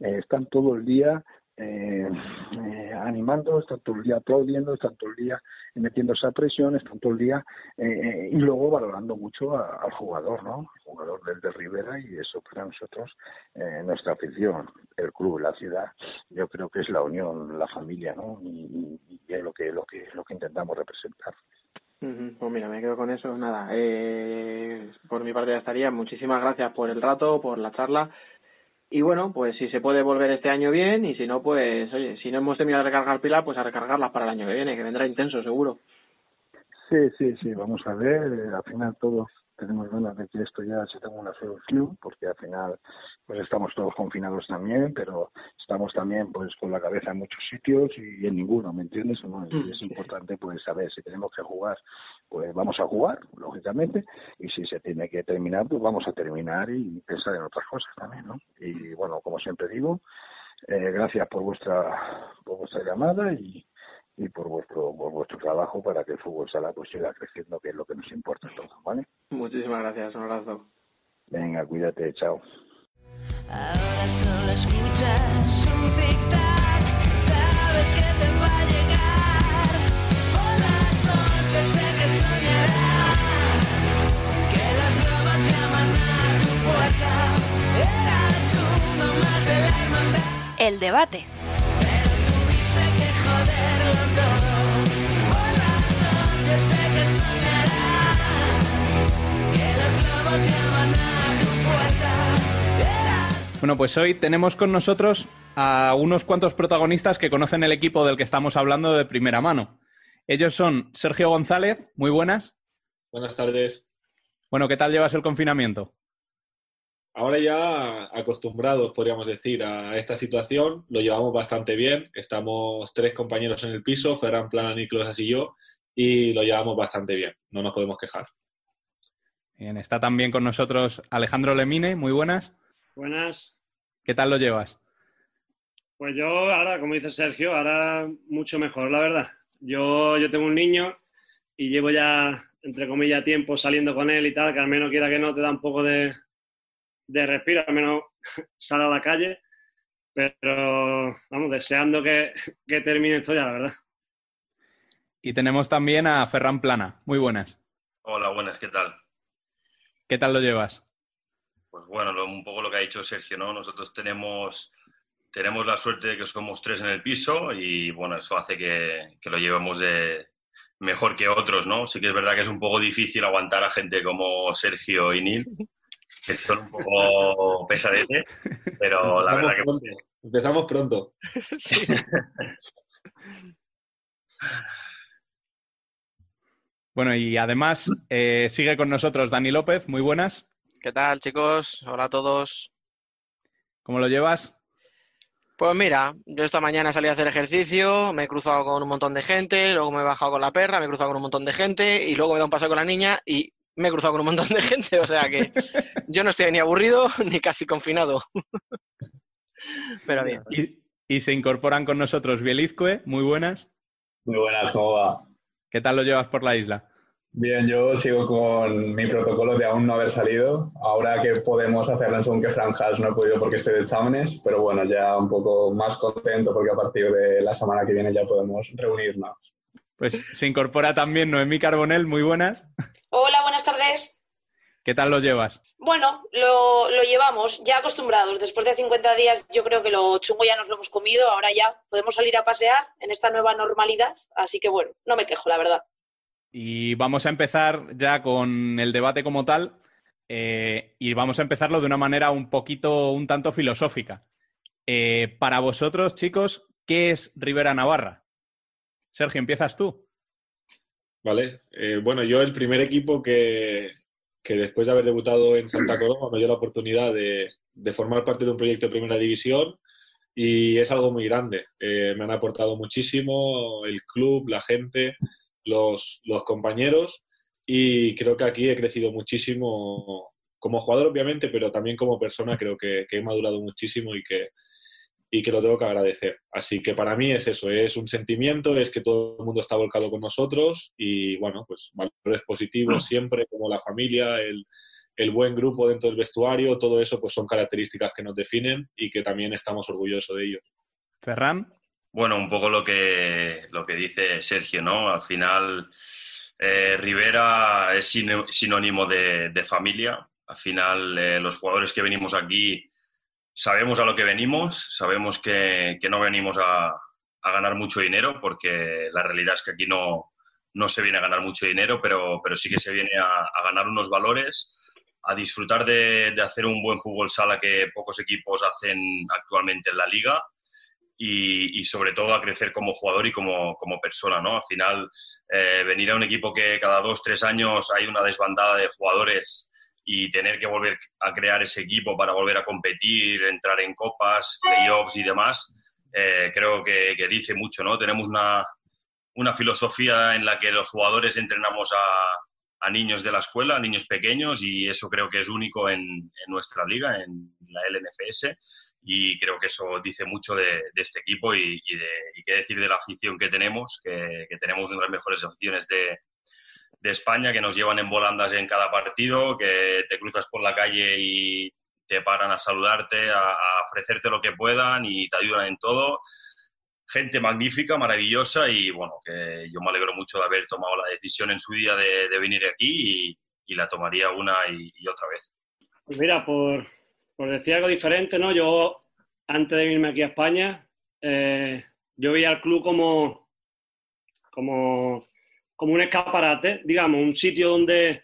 Eh, están todo el día eh, eh, animando, están todo el día aplaudiendo, están todo el día metiendo esa presión, están todo el día eh, eh, y luego valorando mucho al jugador, ¿no? El jugador del de Rivera y eso para nosotros, eh, nuestra afición, el club, la ciudad, yo creo que es la unión, la familia, ¿no? Y, es lo que, lo que, lo que intentamos representar. Pues mira, me quedo con eso. Nada, eh, por mi parte ya estaría. Muchísimas gracias por el rato, por la charla. Y bueno, pues si se puede volver este año bien y si no, pues oye, si no hemos terminado de recargar pila, pues a recargarlas para el año que viene, que vendrá intenso seguro. Sí, sí, sí, vamos a ver. Eh, al final todos tenemos ganas de que esto ya se tenga una solución, porque al final pues estamos todos confinados también, pero estamos también pues con la cabeza en muchos sitios y en ninguno, ¿me entiendes? ¿no? Y es importante pues saber si tenemos que jugar, pues vamos a jugar, lógicamente, y si se tiene que terminar, pues vamos a terminar y pensar en otras cosas también, ¿no? Y bueno, como siempre digo, eh, gracias por vuestra por vuestra llamada y y por vuestro por vuestro trabajo para que el fútbol sala pues siga creciendo, que es lo que nos importa a todos, ¿vale? Muchísimas gracias, un abrazo. Venga, cuídate, chao. Ahora solo escuchas un tic-tac, sabes que te va a llegar. Por las noches sé que soñarás, que los lobos llaman a tu puerta. Eras uno más de la hermandad. El debate. Bueno, pues hoy tenemos con nosotros a unos cuantos protagonistas que conocen el equipo del que estamos hablando de primera mano. Ellos son Sergio González, muy buenas. Buenas tardes. Bueno, ¿qué tal llevas el confinamiento? Ahora ya acostumbrados, podríamos decir, a esta situación, lo llevamos bastante bien. Estamos tres compañeros en el piso, Ferran Plana, Nicolás y yo, y lo llevamos bastante bien. No nos podemos quejar. Bien, está también con nosotros Alejandro Lemine, muy buenas. Buenas. ¿Qué tal lo llevas? Pues yo ahora, como dice Sergio, ahora mucho mejor, la verdad. Yo, yo tengo un niño y llevo ya, entre comillas, tiempo saliendo con él y tal, que al menos quiera que no te da un poco de, de respiro, al menos sale a la calle. Pero, vamos, deseando que, que termine esto ya, la verdad. Y tenemos también a Ferran Plana, muy buenas. Hola, buenas, ¿qué tal? ¿Qué tal lo llevas? Pues bueno, lo- un poco lo que ha dicho Sergio, ¿no? Nosotros tenemos, tenemos la suerte de que somos tres en el piso y bueno, eso hace que, que lo llevemos de mejor que otros, ¿no? Sí que es verdad que es un poco difícil aguantar a gente como Sergio y Nil, que son un poco pesadetes, pero la Empezamos verdad que pronto. Empezamos pronto. Bueno, y además eh, sigue con nosotros Dani López, muy buenas. ¿Qué tal, chicos? Hola a todos. ¿Cómo lo llevas? Pues mira, yo esta mañana salí a hacer ejercicio, me he cruzado con un montón de gente, luego me he bajado con la perra, me he cruzado con un montón de gente y luego me he dado un paseo con la niña y me he cruzado con un montón de gente. O sea que yo no estoy ni aburrido ni casi confinado. Pero bien. Y, y se incorporan con nosotros Bielizque, muy buenas. Muy buenas, ¿cómo va? ¿Qué tal lo llevas por la isla? Bien, yo sigo con mi protocolo de aún no haber salido. Ahora que podemos hacerlo en según qué franjas, no he podido porque estoy de exámenes, pero bueno, ya un poco más contento porque a partir de la semana que viene ya podemos reunirnos. Pues se incorpora también Noemí Carbonell, muy buenas. Hola, buenas tardes. ¿Qué tal lo llevas? Bueno, lo, lo, llevamos ya acostumbrados. Después de 50 días yo creo que lo chungo ya nos lo hemos comido. Ahora ya podemos salir a pasear en esta nueva normalidad. Así que bueno, no me quejo, la verdad. Y vamos a empezar ya con el debate como tal. Eh, y vamos a empezarlo de una manera un poquito, un tanto filosófica. Eh, para vosotros, chicos, ¿qué es Rivera Navarra? Sergio, empiezas tú. Vale. Eh, bueno, yo el primer equipo que, que después de haber debutado en Santa Coloma me dio la oportunidad de, de, formar parte de un proyecto de primera división y es algo muy grande. Eh, me han aportado muchísimo el club, la gente, los, los, compañeros y creo que aquí he crecido muchísimo como jugador, obviamente, pero también como persona creo que, que he madurado muchísimo y que, y que lo tengo que agradecer. Así que para mí es eso, es un sentimiento, es que todo el mundo está volcado con nosotros y bueno, pues valores positivos siempre, como la familia, el, el, buen grupo dentro del vestuario, todo eso pues son características que nos definen y que también estamos orgullosos de ellos. Ferran. Bueno, un poco lo que, lo que dice Sergio, ¿no? Al final, eh, Rivera es sinónimo de, de, familia. Al final, eh, los jugadores que venimos aquí sabemos a lo que venimos, sabemos que, no venimos a, ganar mucho dinero, porque la realidad es que aquí no, se viene a ganar mucho dinero, pero, sí que se viene a, ganar unos valores, a disfrutar de, hacer un buen fútbol sala que pocos equipos hacen actualmente en la liga. Y, sobre todo a crecer como jugador y como, como persona, ¿no? Al final, eh, venir a un equipo que cada dos, tres años hay una desbandada de jugadores y tener que volver a crear ese equipo para volver a competir, entrar en copas, playoffs y demás, eh, creo que, que, dice mucho, ¿no? Tenemos una, una, filosofía en la que los jugadores entrenamos a, a, niños de la escuela, a niños pequeños, y eso creo que es único en, en nuestra liga, en la LNFS, y creo que eso dice mucho de, de este equipo y, y, de, y, qué decir de la afición que tenemos, que, que tenemos una de las mejores aficiones de, de España que nos llevan en volandas en cada partido, que te cruzas por la calle y te paran a saludarte, a, a, ofrecerte lo que puedan y te ayudan en todo. Gente magnífica, maravillosa y bueno, que yo me alegro mucho de haber tomado la decisión en su día de, de venir aquí y, y, la tomaría una y, y, otra vez. Pues mira, por, por, decir algo diferente, ¿no? Yo, antes de venirme aquí a España, eh, yo veía al club como, como como un escaparate, digamos, un sitio donde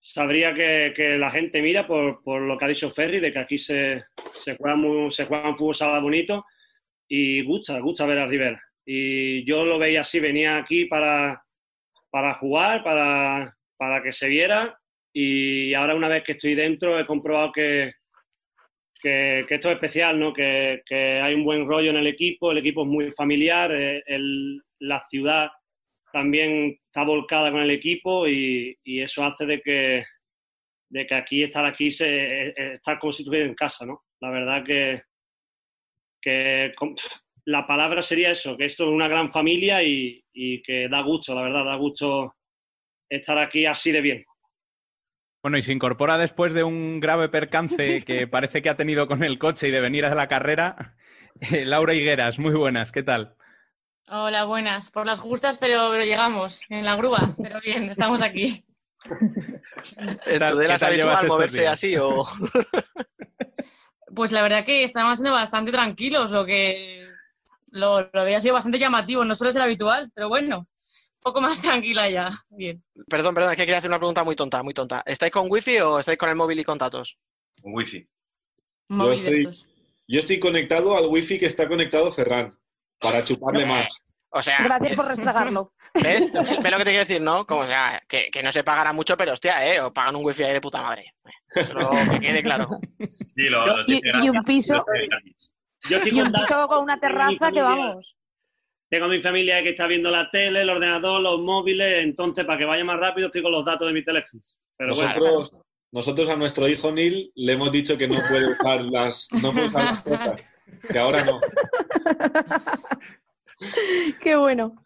sabría que, que la gente mira por, por, lo que ha dicho Ferry, de que aquí se, se, juega, muy, se juega un fútbol sala bonito y gusta, gusta ver a Rivera. Y yo lo veía así, venía aquí para, para jugar, para, para que se viera y ahora una vez que estoy dentro he comprobado que, que, que esto es especial, ¿no? Que, que, hay un buen rollo en el equipo, el equipo es muy familiar, eh, el, la ciudad también está volcada con el equipo y, y eso hace de que, de que aquí estar aquí se, estar como si estuviera en casa, ¿no? La verdad que, que la palabra sería eso, que esto es una gran familia y, y, que da gusto, la verdad, da gusto estar aquí así de bien. Bueno, y se incorpora después de un grave percance que parece que ha tenido con el coche y de venir a la carrera, eh, Laura Higueras, muy buenas, ¿qué tal? Hola, buenas. Por las justas, pero, pero llegamos en la grúa. Pero bien, estamos aquí. ¿Era de las habitual moverte así o...? Pues la verdad que estamos siendo bastante tranquilos, lo que lo, lo había sido bastante llamativo, no suele ser habitual, pero bueno, un poco más tranquila ya. Bien. Perdón, perdón, es que quería hacer una pregunta muy tonta, muy tonta. ¿Estáis con wifi o estáis con el móvil y con datos? Con wifi. Yo estoy, yo estoy conectado al wifi que está conectado Ferran para chuparle más. O sea, Gracias por restregarlo. ¿Ves? ¿Ves lo que te quiero decir, no? Como, sea, que, que, no se pagará mucho, pero hostia, ¿eh? O pagan un wifi ahí de puta madre. Pero que quede claro. Sí, lo, lo y, y, un piso. Yo y un piso con una terraza que vamos. Tengo a mi familia que está viendo la tele, el ordenador, los móviles, entonces para que vaya más rápido estoy con los datos de mi teléfono. Pero nosotros, bueno. nosotros a nuestro hijo Neil le hemos dicho que no puede usar las, no puede usar las cosas, que ahora no. Qué bueno.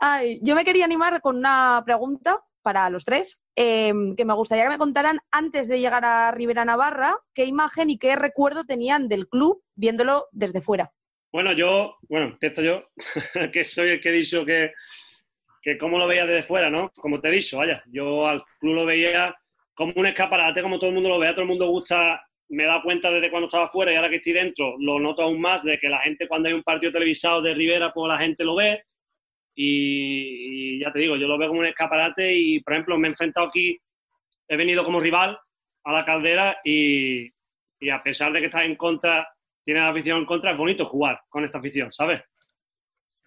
Ay, yo me quería animar con una pregunta para los tres, eh, que me gustaría que me contaran antes de llegar a Rivera Navarra, qué imagen y qué recuerdo tenían del club viéndolo desde fuera. Bueno, yo, bueno, empiezo yo, que soy el que he dicho que, que cómo lo veía desde fuera, ¿no? Como te he dicho, vaya, yo al club lo veía como un escaparate, como todo el mundo lo ve, a todo el mundo gusta, me he dado cuenta desde cuando estaba fuera y ahora que estoy dentro, lo noto aún más, de que la gente cuando hay un partido televisado de Rivera, pues la gente lo ve y, ya te digo, yo lo veo como un escaparate y, por ejemplo, me he enfrentado aquí, he venido como rival a la caldera y, y a pesar de que está en contra, tiene la afición en contra, es bonito jugar con esta afición, ¿sabes?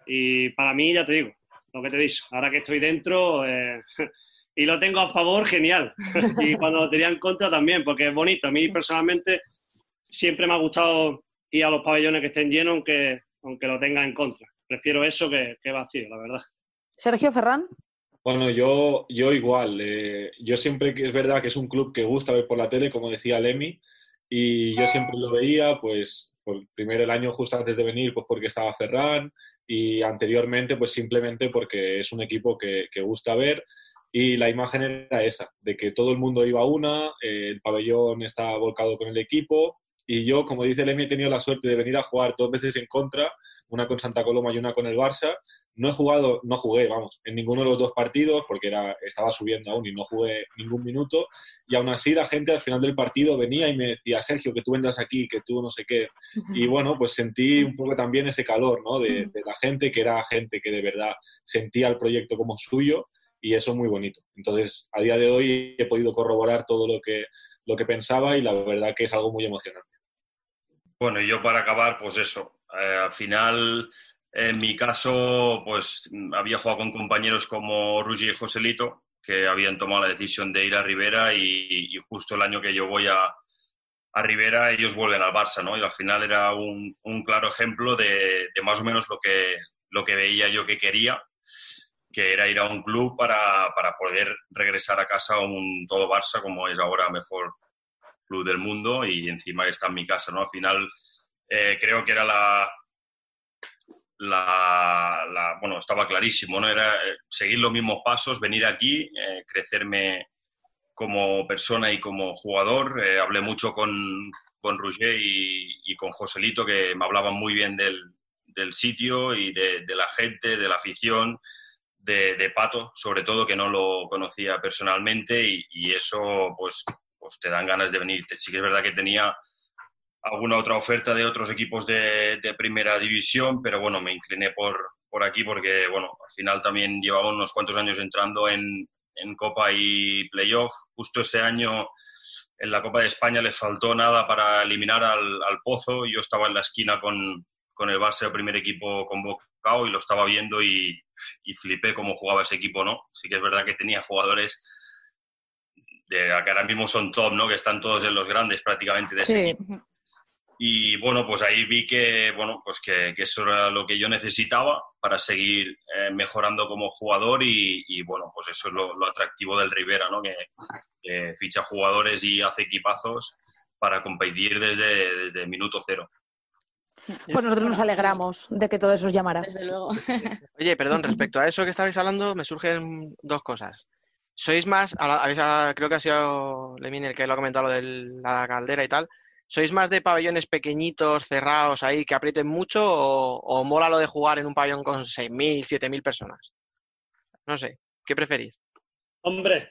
Y para mí, ya te digo, lo que te he ahora que estoy dentro eh, y lo tengo a favor, genial. y cuando lo tenía en contra también, porque es bonito. A mí personalmente siempre me ha gustado ir a los pabellones que estén llenos, aunque, aunque lo tenga en contra. Prefiero eso que, que vacío, la verdad. Sergio Ferrán. Bueno, yo, yo igual. eh, yo siempre que es verdad que es un club que gusta ver por la tele, como decía Lemi, y yo siempre lo veía, pues, por, primero el año justo antes de venir, pues porque estaba Ferran, y anteriormente, pues simplemente porque es un equipo que, que gusta ver. Y la imagen era esa, de que todo el mundo iba a una, eh, el pabellón estaba volcado con el equipo, y yo, como dice Lemi, he tenido la suerte de venir a jugar dos veces en contra, una con Santa Coloma y una con el Barça. No he jugado, no jugué, vamos, en ninguno de los dos partidos porque era, estaba subiendo aún y no jugué ningún minuto. Y aún así la gente al final del partido venía y me decía, Sergio, que tú vendrás aquí, que tú no sé qué. Y bueno, pues sentí un poco también ese calor, ¿no? De, de la gente, que era gente que de verdad sentía el proyecto como suyo y eso es muy bonito. Entonces, a día de hoy he podido corroborar todo lo que, lo que pensaba y la verdad que es algo muy emocionante. Bueno, y yo para acabar, pues eso. eh, al final, en mi caso, pues había jugado con compañeros como Ruggi y Joselito, que habían tomado la decisión de ir a Rivera y, y justo el año que yo voy a, a Rivera, ellos vuelven al Barça, ¿no? Y al final era un, un claro ejemplo de, de más o menos lo que, lo que veía yo que quería, que era ir a un club para, para poder regresar a casa a un todo Barça, como es ahora mejor club del mundo y encima está en mi casa, ¿no? Al final eh, creo que era la, la, la- bueno, estaba clarísimo, ¿no? Era eh, seguir los mismos pasos, venir aquí, eh, crecerme como persona y como jugador. Eh, hablé mucho con, con Roger y, y con Joselito, que me hablaban muy bien del, del sitio y de, de la gente, de la afición, de, Pato, sobre todo, que no lo conocía personalmente y, eso, pues, pues te dan ganas de venir. Sí que es verdad que tenía alguna otra oferta de otros equipos de, de primera división, pero bueno, me incliné por, por aquí porque, bueno, al final también llevamos unos cuantos años entrando en, en Copa y Playoff. Justo ese año en la Copa de España les faltó nada para eliminar al, al Pozo. Yo estaba en la esquina con, con el Barça, el primer equipo convocado, y lo estaba viendo y, y flipé cómo jugaba ese equipo, ¿no? Sí que es verdad que tenía jugadores de, que ahora mismo son top, ¿no? Que están todos en los grandes prácticamente de ese Sí. equipo. Y bueno, pues ahí vi que, bueno, pues que, que eso era lo que yo necesitaba para seguir eh, mejorando como jugador y, y, bueno, pues eso es lo, lo atractivo del Rivera, ¿no? Que, que ficha jugadores y hace equipazos para competir desde, desde minuto cero. Pues nosotros nos alegramos de que todo eso os llamara. Desde luego. Oye, perdón, respecto a eso que estabais hablando, me surgen dos cosas. ¿Sois más, habéis, ah, creo que ha sido Lemín el que lo ha comentado, lo de la caldera y tal, ¿sois más de pabellones pequeñitos, cerrados ahí, que aprieten mucho o, o mola lo de jugar en un pabellón con 6.000, 7.000 personas? No sé, ¿qué preferís? Hombre,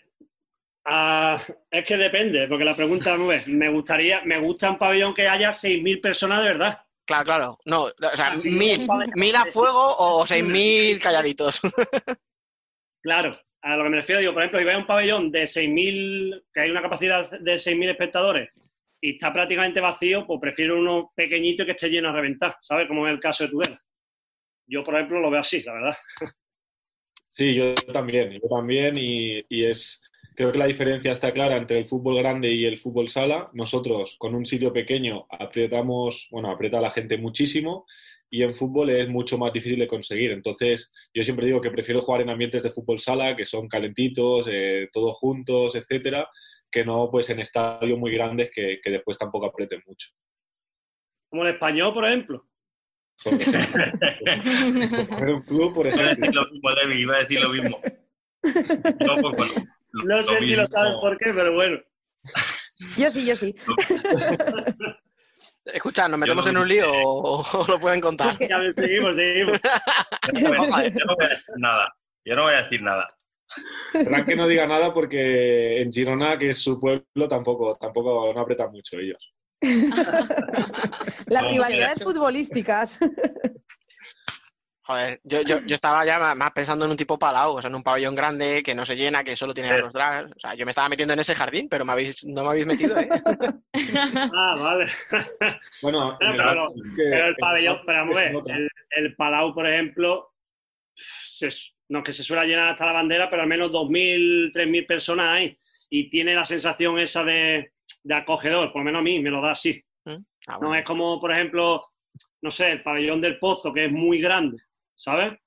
ah, es que depende, porque la pregunta no es, me gustaría, me gusta un pabellón que haya 6.000 personas de verdad. Claro, claro, no, o sea, mil, mil a fuego o 6.000 6.000 calladitos. Claro, a lo que me refiero, yo, por ejemplo, si vais a un pabellón de 6.000, que hay una capacidad de 6.000 espectadores y está prácticamente vacío, pues prefiero uno pequeñito y que esté lleno a reventar, ¿sabes? Como es el caso de Tudela. Yo, por ejemplo, lo veo así, la verdad. Sí, yo también, yo también, y, y es, creo que la diferencia está clara entre el fútbol grande y el fútbol sala. Nosotros, con un sitio pequeño, apretamos, bueno, aprieta a la gente muchísimo, y en fútbol es mucho más difícil de conseguir. Entonces, yo siempre digo que prefiero jugar en ambientes de fútbol sala, que son calentitos, eh, todos juntos, etcétera, que no pues en estadios muy grandes que, que después tampoco aprieten mucho. Como el español, por ejemplo. Por ejemplo. Por un club, por Iba a ejemplo. decir lo mismo, Levi, iba a decir lo mismo. Yo, pues, bueno, lo- No lo sé si lo saben por qué, pero bueno. Yo sí, yo sí. Escucha, ¿nos metemos en un lío o, o lo pueden contar? Ya seguimos, seguimos. Yo no voy a- yo no voy a decir nada. Yo no voy a decir nada. Fran que no diga nada porque en Girona, que es su pueblo, tampoco, tampoco no apretan mucho ellos. Las rivalidades futbolísticas. Joder, yo, yo, yo estaba ya más pensando en un tipo palau, o sea, en un pabellón grande que no se llena, que solo tiene a los drags. O sea, yo me estaba metiendo en ese jardín, pero me habéis, no me habéis metido, ¿eh? Ah, vale. Bueno, Pero, en pero, verdad, que- pero el pabellón, pero vamos a ver, el, el Palau, por ejemplo, se- no es que se suele llenar hasta la bandera, pero al menos 2.000, 3.000 personas hay. Y tiene la sensación esa de, de acogedor, por lo menos a mí me lo da así. Ah, No es como, por ejemplo, no sé, el pabellón del Pozo, que es muy grande, ¿sabes?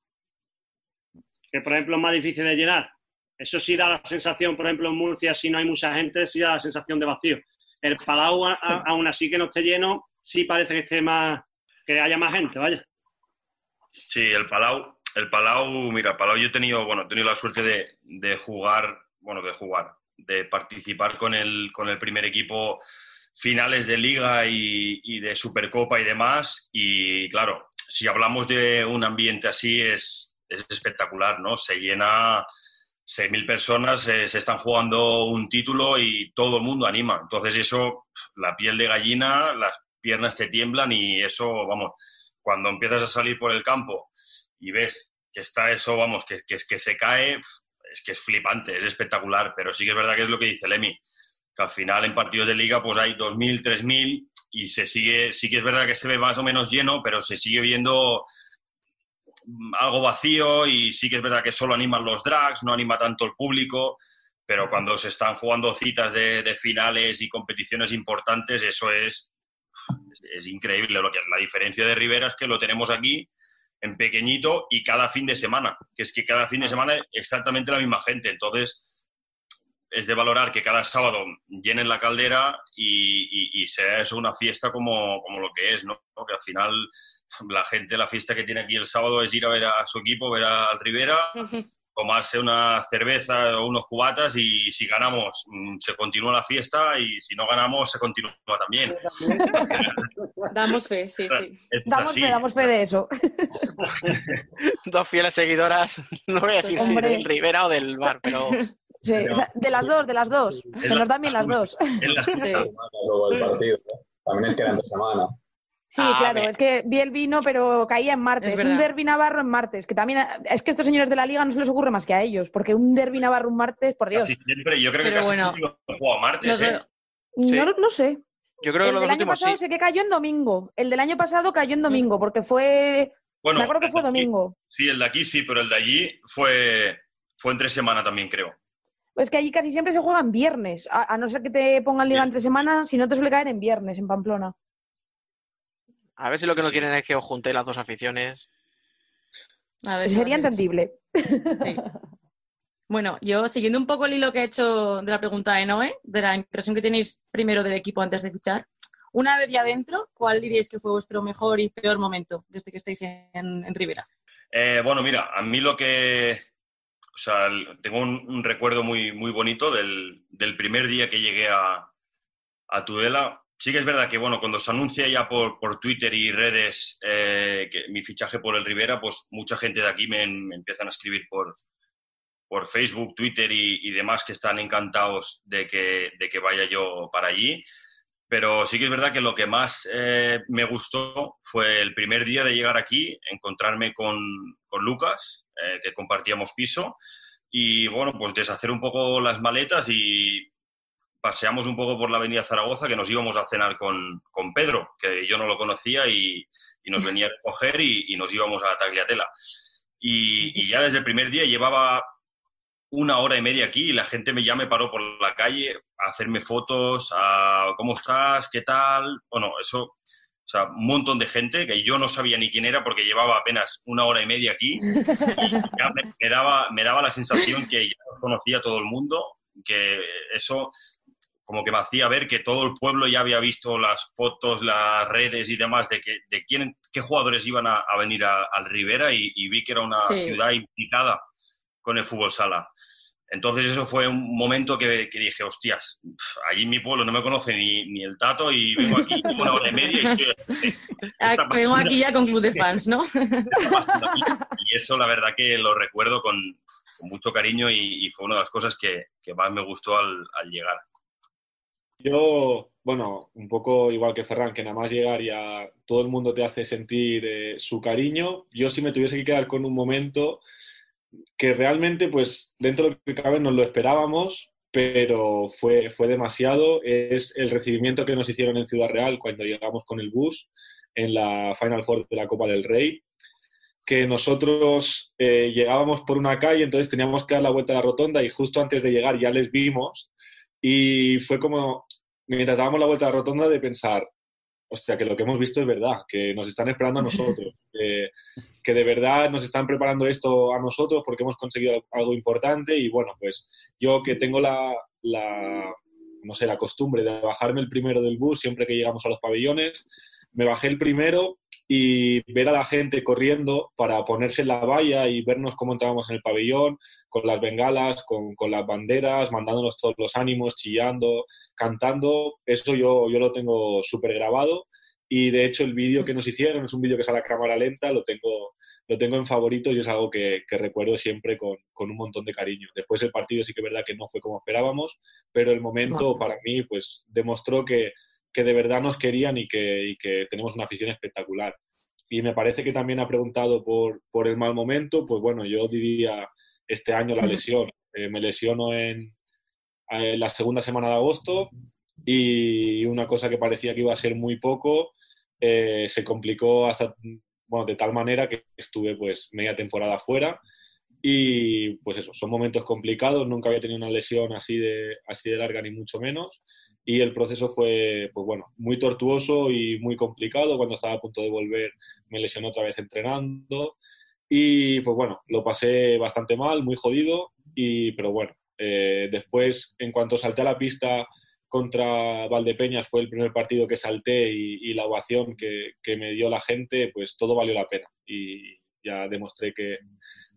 Que, por ejemplo, es más difícil de llenar. Eso sí da la sensación, por ejemplo, en Murcia, si no hay mucha gente, sí da la sensación de vacío. El Palau, a- aún así que no esté lleno, sí parece que esté más, que haya más gente, vaya. Sí, el Palau, el Palau, mira, el Palau yo he tenido, bueno, he tenido la suerte de, de jugar, bueno, de jugar, de participar con el, con el primer equipo finales de liga y, de Supercopa y demás. Y claro, si hablamos de un ambiente así es, es espectacular, ¿no? Se llena 6.000 personas, eh, se están jugando un título y todo el mundo anima. Entonces eso, la piel de gallina, las piernas te tiemblan y eso, vamos, cuando empiezas a salir por el campo y ves que está eso, vamos, que, que, que se cae, es que es flipante, es espectacular, pero sí que es verdad que es lo que dice Lemi, que al final en partidos de liga pues hay 2.000, 3.000 y se sigue, sí que es verdad que se ve más o menos lleno, pero se sigue viendo mm, algo vacío y sí que es verdad que solo animan los drags, no anima tanto el público, pero cuando se están jugando citas de, de finales y competiciones importantes, eso es, es, es increíble. Lo que, la diferencia de Rivera es que lo tenemos aquí en pequeñito y cada fin de semana, que es que cada fin de semana exactamente la misma gente. Entonces, es de valorar que cada sábado llenen la caldera y, y- y sea eso una fiesta como, como lo que es, ¿no? Que al final la gente, la fiesta que tiene aquí el sábado es ir a ver a su equipo, ver al Rivera, tomarse una cerveza o unos cubatas y si ganamos mm, se continúa la fiesta y si no ganamos se continúa también. Damos fe, sí, sí. Es Damos así. fe, damos fe de eso. Dos fieles seguidoras, no voy a decir Hombre. del Rivera o del bar, pero Sí, o sea, de las dos, de las dos. Que nos dan bien las dos. Luego el partido. ¿eh? También es que era entre semana. Sí, Ah, claro, es que vi el vino, pero caía en martes. Es un derbi navarro en martes, que también es que a estos señores de la liga no se les ocurre más que a ellos, porque un derbi navarro un martes, por Dios. Casi siempre, yo creo que Pero casi bueno, siempre martes, Los ¿eh? Sí. No, no sé. yo creo que El los del dos año últimos pasado sí. sé que cayó en domingo. El del año pasado cayó en domingo, porque fue. Bueno, me acuerdo que fue aquí- domingo. Sí, el de aquí sí, pero el de allí fue, fue entre semana también, creo. Es que allí casi siempre se juegan viernes, a, a no ser que te pongan liga Sí. entre semana, si no te suele caer en viernes en Pamplona. A ver si lo que no Sí. quieren es que os juntéis las dos aficiones. A ver si Sería entendible. Sí. Bueno, yo siguiendo un poco el hilo que he hecho de la pregunta de Noé, de la impresión que tenéis primero del equipo antes de fichar, una vez ya dentro, ¿cuál diríais que fue vuestro mejor y peor momento desde que estáis en, en Rivera? Eh, bueno, mira, a mí lo que... Tengo un, recuerdo muy, muy bonito del, del primer día que llegué a, a Tudela. Sí que es verdad que, bueno, cuando se anuncia ya por, por Twitter y redes eh, que mi fichaje por el Rivera, pues mucha gente de aquí me, me empiezan a escribir por, por Facebook, Twitter y, y demás que están encantados de que, de que vaya yo para allí. Pero sí que es verdad que lo que más eh, me gustó fue el primer día de llegar aquí, encontrarme con, Lucas, eh, que compartíamos piso, y bueno, pues deshacer un poco las maletas y paseamos un poco por la avenida Zaragoza, que nos íbamos a cenar con, con Pedro, que yo no lo conocía y, nos venía a recoger y, nos íbamos a Tagliatela. Y, ya desde el primer día llevaba una hora y media aquí y la gente ya me paró por la calle a hacerme fotos, a cómo estás, qué tal. Bueno, eso, o sea, un montón de gente que yo no sabía ni quién era porque llevaba apenas una hora y media aquí. Y ya me, me daba, me daba la sensación que ya conocía a todo el mundo, que eso como que me hacía ver que todo el pueblo ya había visto las fotos, las redes y demás de, que, de quién, qué jugadores iban a, a venir al Rivera y, y vi que era una Sí. ciudad implicada con el fútbol sala. Entonces eso fue un momento que, que dije, hostias, allí en mi pueblo no me conoce ni, ni el tato y vengo aquí una hora y media y estoy... ¿qué Ah, vengo aquí ya con club de fans, ¿no? Y eso la verdad que lo recuerdo con, con mucho cariño y, y, fue una de las cosas que, que más me gustó al, al, llegar. Yo, bueno, un poco igual que Ferran, que nada más llegar ya todo el mundo te hace sentir eh, su cariño. Yo si me tuviese que quedar con un momento que realmente, pues dentro de lo que cabe, nos lo esperábamos, pero fue, fue demasiado. Es el recibimiento que nos hicieron en Ciudad Real cuando llegamos con el bus en la Final Four de la Copa del Rey, que nosotros eh, llegábamos por una calle, entonces teníamos que dar la vuelta a la rotonda y justo antes de llegar ya les vimos y fue como, mientras dábamos la vuelta a la rotonda, de pensar, hostia, que lo que hemos visto es verdad, que nos están esperando a nosotros, que, que, de verdad nos están preparando esto a nosotros porque hemos conseguido algo importante y bueno, pues yo que tengo la, la, no sé, la costumbre de bajarme el primero del bus siempre que llegamos a los pabellones, me bajé el primero y ver a la gente corriendo para ponerse en la valla y vernos cómo entrábamos en el pabellón, con las bengalas, con, con las banderas, mandándonos todos los ánimos, chillando, cantando, eso yo, yo lo tengo súper grabado y de hecho el vídeo que nos hicieron es un vídeo que sale a cámara lenta, lo tengo, lo tengo en favoritos y es algo que, que recuerdo siempre con, con, un montón de cariño. Después el partido sí que es verdad que no fue como esperábamos, pero el momento para mí pues demostró que que de verdad nos querían y que, y que, tenemos una afición espectacular. Y me parece que también ha preguntado por, por el mal momento, pues bueno, yo diría este año la lesión. Eh, me lesiono en, en, la segunda semana de agosto y una cosa que parecía que iba a ser muy poco eh, se complicó hasta, bueno, de tal manera que estuve pues media temporada fuera y pues eso, son momentos complicados, nunca había tenido una lesión así de, así de larga ni mucho menos y el proceso fue, pues bueno, muy tortuoso y muy complicado. Cuando estaba a punto de volver me lesionó otra vez entrenando y pues bueno, lo pasé bastante mal, muy jodido, y, pero bueno, eh, después en cuanto salté a la pista contra Valdepeñas fue el primer partido que salté y, y la ovación que, que, me dio la gente, pues todo valió la pena y ya demostré que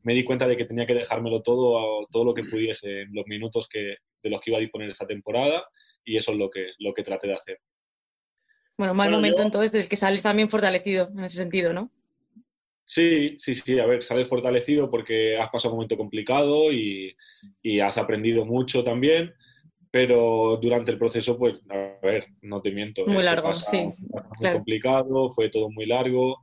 me di cuenta de que tenía que dejármelo todo, todo lo que pudiese en los minutos que, de los que iba a disponer esta temporada y eso es lo que, lo que traté de hacer. Bueno, mal bueno, momento yo... entonces del que sales también fortalecido en ese sentido, ¿no? Sí, sí, sí, a ver, sales fortalecido porque has pasado un momento complicado y, y has aprendido mucho también, pero durante el proceso, pues, a ver, no te miento. Muy largo, sí. Muy claro. complicado, fue todo muy largo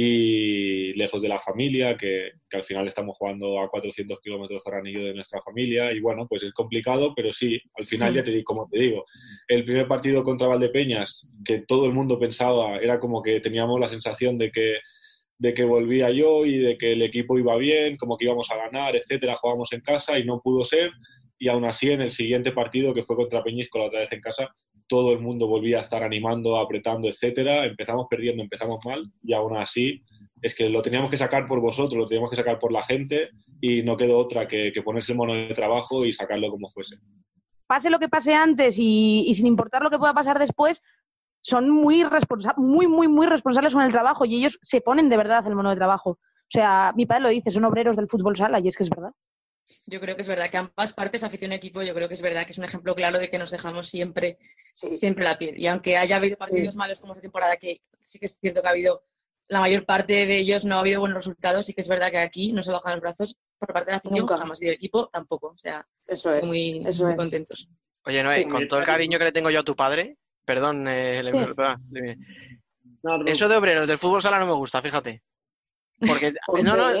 y lejos de la familia, que, que, al final estamos jugando a 400 kilómetros por anillo de nuestra familia y bueno, pues es complicado, pero sí, al final sí. ya te digo, como te digo, el primer partido contra Valdepeñas, que todo el mundo pensaba, era como que teníamos la sensación de que de que volvía yo y de que el equipo iba bien, como que íbamos a ganar, etcétera, jugábamos en casa y no pudo ser y aún así en el siguiente partido que fue contra Peñíscola otra vez en casa todo el mundo volvía a estar animando, apretando, etcétera. Empezamos perdiendo, empezamos mal y aún así es que lo teníamos que sacar por vosotros, lo teníamos que sacar por la gente y no quedó otra que, ponerse el mono de trabajo y sacarlo como fuese. Pase lo que pase antes y, sin importar lo que pueda pasar después, son muy, muy, muy, muy responsables con el trabajo y ellos se ponen de verdad el mono de trabajo. O sea, mi padre lo dice, son obreros del fútbol sala y es que es verdad. Yo creo que es verdad que ambas partes, afición y equipo, yo creo que es verdad que es un ejemplo claro de que nos dejamos siempre, sí. siempre la piel. Y aunque haya habido partidos sí. malos como esta temporada, que sí que es cierto que ha habido, la mayor parte de ellos no ha habido buenos resultados, sí que es verdad que aquí no se bajan los brazos por parte de la afición, Nunca. jamás, y del equipo tampoco. O sea, eso es, muy, eso muy es. contentos. Oye, Noé, sí, con todo el cariño que le tengo yo a tu padre, perdón, eh, le, perdón, le, no, eso de obreros del fútbol sala no me gusta, fíjate. Porque, no, no,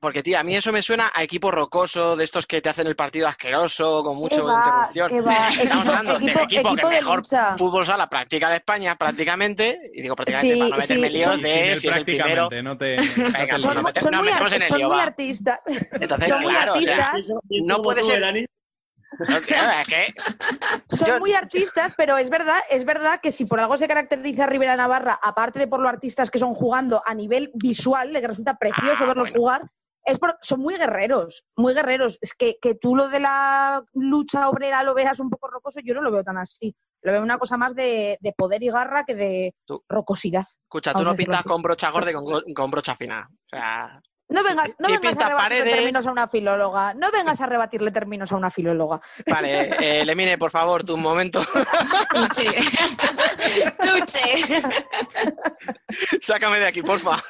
porque, tío, a mí eso me suena a equipo rocoso, de estos que te hacen el partido asqueroso, con mucho va, interrupción. Estamos hablando equipo, del equipo, equipo que mejor lucha. fútbol sala practica de España, prácticamente, y digo prácticamente sí, para no meterme sí, líos son, de si primero. No te, Venga, son, no son, no muy, son muy artistas. Entonces, son muy claro, artistas. O sea, no puede ser... Dani? No, claro, es que... Son Yo... muy artistas, pero es verdad, es verdad que si por algo se caracteriza Rivera Navarra, aparte de por lo artistas que son jugando a nivel visual, de que resulta precioso ah, verlos bueno. jugar, es por, son muy guerreros, muy guerreros. Es que, que tú lo de la lucha obrera lo veas un poco rocoso, yo no lo veo tan así. Lo veo una cosa más de, de poder y garra que de tú, rocosidad. Escucha, tú no pintas con brocha gorda y con, con brocha fina. O sea, no vengas, no vengas a rebatirle paredes... términos a una filóloga. No vengas a rebatirle términos a una filóloga. Vale, eh, Lemine, por favor, tu momento. Tuche. Tuche. Sácame de aquí, porfa.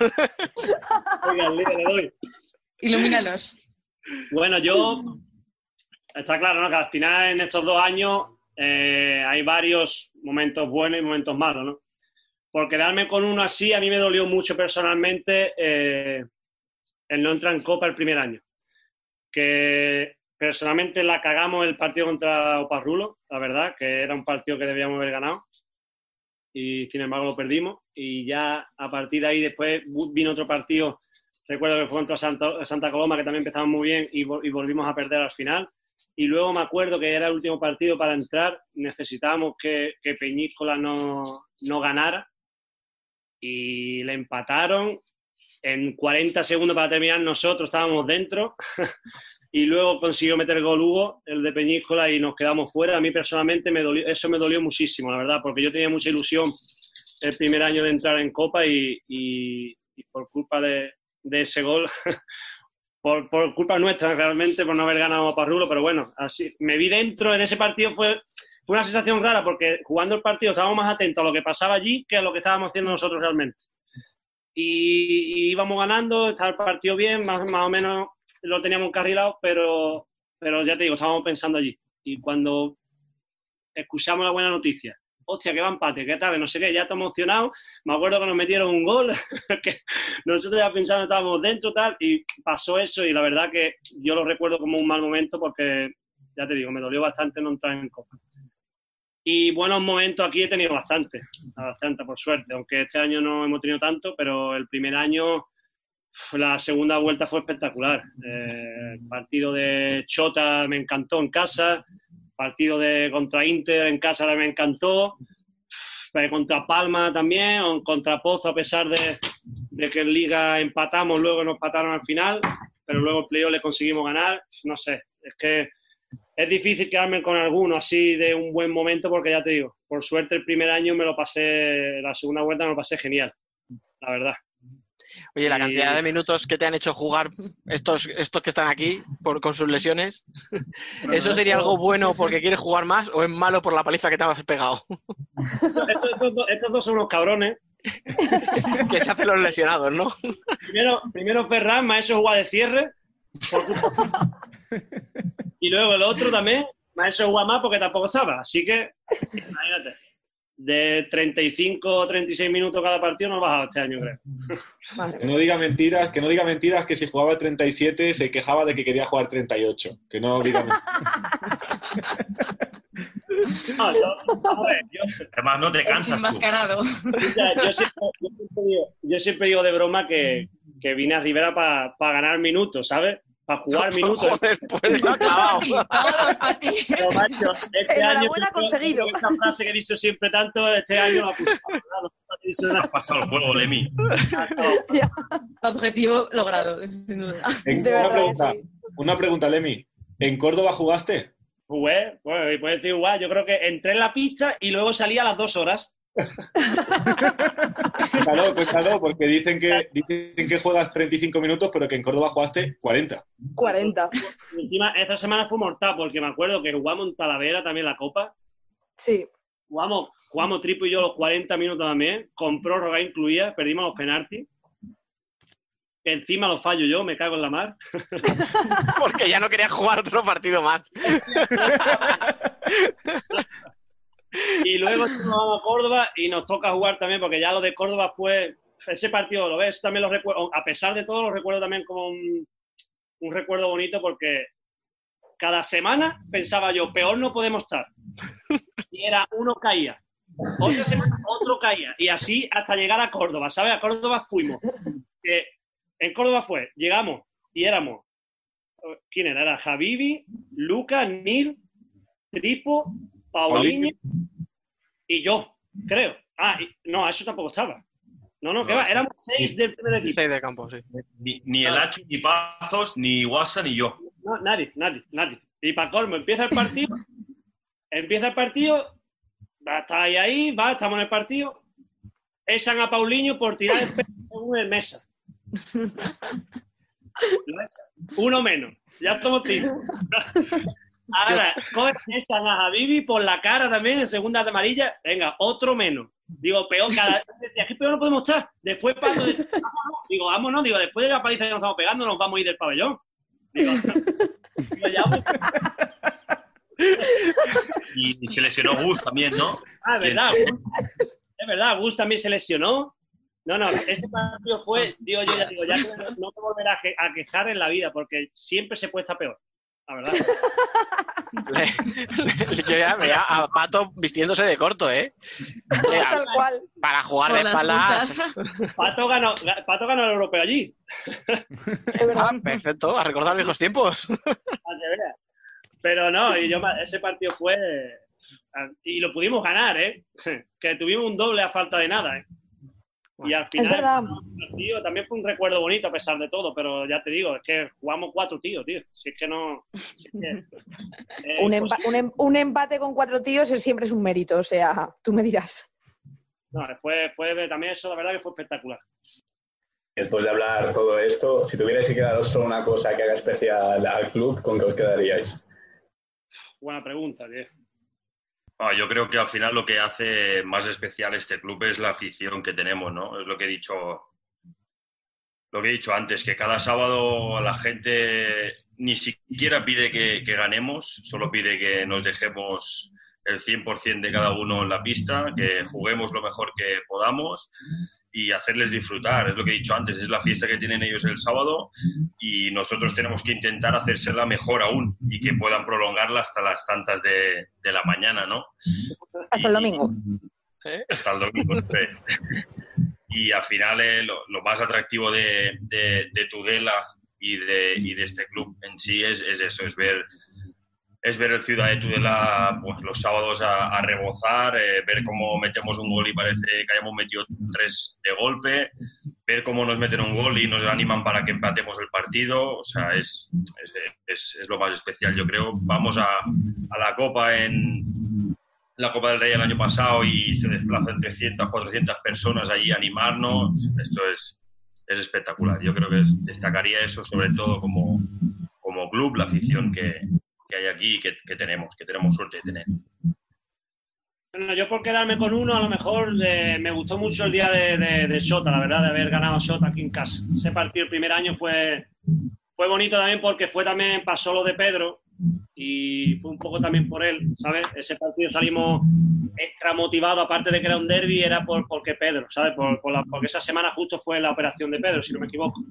Oiga, le doy. Ilumínanos. Bueno, yo. Está claro, ¿no? Que al final en estos dos años eh, hay varios momentos buenos y momentos malos, ¿no? Por quedarme con uno así, a mí me dolió mucho personalmente eh, el no entrar en Copa el primer año. Que personalmente la cagamos el partido contra Oparrulo, la verdad, que era un partido que debíamos haber ganado. Y sin embargo lo perdimos. Y ya a partir de ahí después vino otro partido, recuerdo que fue contra Santa, Santa Coloma, que también empezamos muy bien y, y volvimos a perder al final. Y luego me acuerdo que era el último partido para entrar, necesitábamos que, que Peñíscola no, no ganara y le empataron. En 40 segundos para terminar, nosotros estábamos dentro y luego consiguió meter gol Hugo, el de Peñíscola, y nos quedamos fuera. A mí personalmente me dolió, eso me dolió muchísimo, la verdad, porque yo tenía mucha ilusión el primer año de entrar en Copa y, y- y por culpa de, de ese gol, por, culpa nuestra realmente, por no haber ganado a Parrulo, pero bueno, así me vi dentro en ese partido, fue, fue una sensación rara porque jugando el partido estábamos más atentos a lo que pasaba allí que a lo que estábamos haciendo nosotros realmente. Y, y íbamos ganando, estaba el partido bien, más, más o menos lo teníamos encarrilado, pero, pero ya te digo, estábamos pensando allí. Y cuando escuchamos la buena noticia, hostia, que va empate, qué tal, no sé qué, ya estamos emocionados. Me acuerdo que nos metieron un gol, que nosotros ya pensando estábamos dentro tal, y pasó eso, y la verdad que yo lo recuerdo como un mal momento porque, ya te digo, me dolió bastante no entrar en Copa. Y buenos momentos aquí he tenido bastante, bastante por suerte, aunque este año no hemos tenido tanto, pero el primer año, la segunda vuelta fue espectacular. Eh, el partido de Chota me encantó en casa, partido de contra Inter en casa me encantó, eh, contra Palma también, o contra Pozo a pesar de, de que en Liga empatamos, luego nos empataron al final, pero luego el playoff le conseguimos ganar, no sé, es que es difícil quedarme con alguno así de un buen momento porque ya te digo, por suerte el primer año me lo pasé, la segunda vuelta me lo pasé genial, la verdad. Oye, la Y- cantidad de minutos que te han hecho jugar estos, estos que están aquí por, con sus lesiones, ¿eso sería algo bueno porque quieres jugar más o es malo por la paliza que te has pegado? Eso- eso- estos, dos, estos dos son unos cabrones. que se hacen los lesionados, ¿no? Primero, primero Ferran, maestro jugar de cierre. y luego el otro también, maestro jugar más porque tampoco estaba. Así que, imagínate. De 35 o 36 minutos cada partido no he bajado este año, creo. Que no diga mentiras, que no diga mentiras que si jugaba 37 se quejaba de que quería jugar 38. Que no diga mentiras. No, yo, vamos a ver, yo- Además, no te cansas. Enmascarado. Yo, siempre, yo siempre digo, yo siempre digo de broma que, que vine a Rivera para ganar minutos, ¿sabes? Para jugar minutos. Joder, pues. Pero, macho, este año creo conseguido. Esa frase que dice siempre tanto, este año la puse. Has pasado el juego, Lemi. Objetivo logrado, sin duda. En- De una, verdad pregunta, sí. una pregunta, Lemi. ¿En Córdoba jugaste? Jugué, bueno, y puedes decir, yo creo que entré en la pista y luego salí a las dos horas. Claro, cuéntalo, porque dicen que, dicen que juegas 35 minutos, pero que en Córdoba jugaste 40. 40. Y encima, esta semana fue mortal, porque me acuerdo que jugamos en Talavera también la Copa. Sí. Jugamos, jugamos Tripo y yo los 40 minutos también, con prórroga incluida, perdimos los penaltis. Que encima los fallo yo, me cago en la mar. Porque ya no quería jugar otro partido más. Y luego vamos a Córdoba y nos toca jugar también, porque ya lo de Córdoba fue. Ese partido, lo ves, también lo recuerdo. A pesar de todo, lo recuerdo también como un, un recuerdo bonito, porque cada semana pensaba yo, peor no podemos estar. Y era uno caía. Otra semana otro caía. Y así hasta llegar a Córdoba, ¿sabes? A Córdoba fuimos. Que en Córdoba fue, llegamos y éramos. ¿Quién era? Era Javibi, Luca, Nil, Tripo, Paulinho y yo, creo. Ah, y- no, eso tampoco estaba. No, no, que va, éramos seis del primer equipo. Seis de campo, sí. Ni, ni el Hacho, ni Pazos, ni Guasa, ni yo. No, nadie, nadie, nadie. Y para colmo, empieza el partido, empieza el partido, va, está ahí, ahí, va, estamos en el partido, echan a Paulinho por tirar el pelo según el mesa. Uno menos, ya estamos tiros. Ahora, cogen, echan a Habibi por la cara también en segunda de amarilla, venga, otro menos. Digo, peor, cada decía, ¿qué peor no podemos estar? Después dice, vámonos. Digo, vámonos, digo, después de la paliza que nos estamos pegando, nos vamos a ir del pabellón. Digo, digo, ya, pues, Y, se lesionó Gus también, ¿no? Ah, es verdad. Es verdad, Gus también se lesionó. No, no, este partido fue, digo yo, ya digo, ya no me volverá a quejar en la vida, porque siempre se puede estar peor. La verdad. Yo ya veía a Pato vistiéndose de corto, ¿eh? Tal cual. Para jugar de Con espaldas. Pato ganó, Pato ganó el europeo allí. Ah, perfecto, a recordar viejos tiempos. Pero no, y yo, ese partido fue. Y lo pudimos ganar, ¿eh? Que tuvimos un doble a falta de nada, ¿eh? Y al final, partido también fue un recuerdo bonito a pesar de todo, pero ya te digo, es que jugamos cuatro tíos, tío. Si es que no. si es que- eh, Un, pues- empa- un em- un empate con cuatro tíos es- siempre es un mérito, o sea, tú me dirás. no, fue, fue también eso, la verdad que fue espectacular. Después de hablar todo esto, si tuvierais que quedaros solo una cosa que haga especial al club, ¿con qué os quedaríais? Buena pregunta, tío. Ah, yo creo que al final lo que hace más especial este club es la afición que tenemos, ¿no? Es lo que he dicho, lo que he dicho antes, que cada sábado la gente ni siquiera pide que, ganemos, solo pide que nos dejemos el 100% de cada uno en la pista, que juguemos lo mejor que podamos y hacerles disfrutar. Es lo que he dicho antes, es la fiesta que tienen ellos el sábado y nosotros tenemos que intentar hacérsela mejor aún y que puedan prolongarla hasta las tantas de, de la mañana, ¿no? Hasta el domingo. hasta el domingo. sí. y al final eh, lo, lo más atractivo de, de- de Tudela y de, y de este club en sí es, es eso, es ver es ver el Ciudad de Tudela pues, los sábados a, rebozar, eh, ver cómo metemos un gol y parece que hayamos metido tres de golpe, ver cómo nos meten un gol y nos animan para que empatemos el partido, o sea, es, es, lo más especial, yo creo. Vamos a, a la Copa en, la Copa del Rey el año pasado y se desplazan 300, 400 personas allí a animarnos. Esto es, es espectacular. Yo creo que es- destacaría eso sobre todo como, como club, la afición que, que hay aquí y que, que tenemos, que tenemos suerte de tener. Bueno, yo por quedarme con uno, a lo mejor me gustó mucho el día de, de, de Sota, la verdad, de haber ganado Sota aquí en casa. Ese partido el primer año fue, fue bonito también porque fue también, pasó lo de Pedro y fue un poco también por él, ¿sabes? Ese partido salimos extra motivados, aparte de que era un derby, era por, porque Pedro, ¿sabes? Por, porque esa semana justo fue la operación de Pedro, si no me equivoco.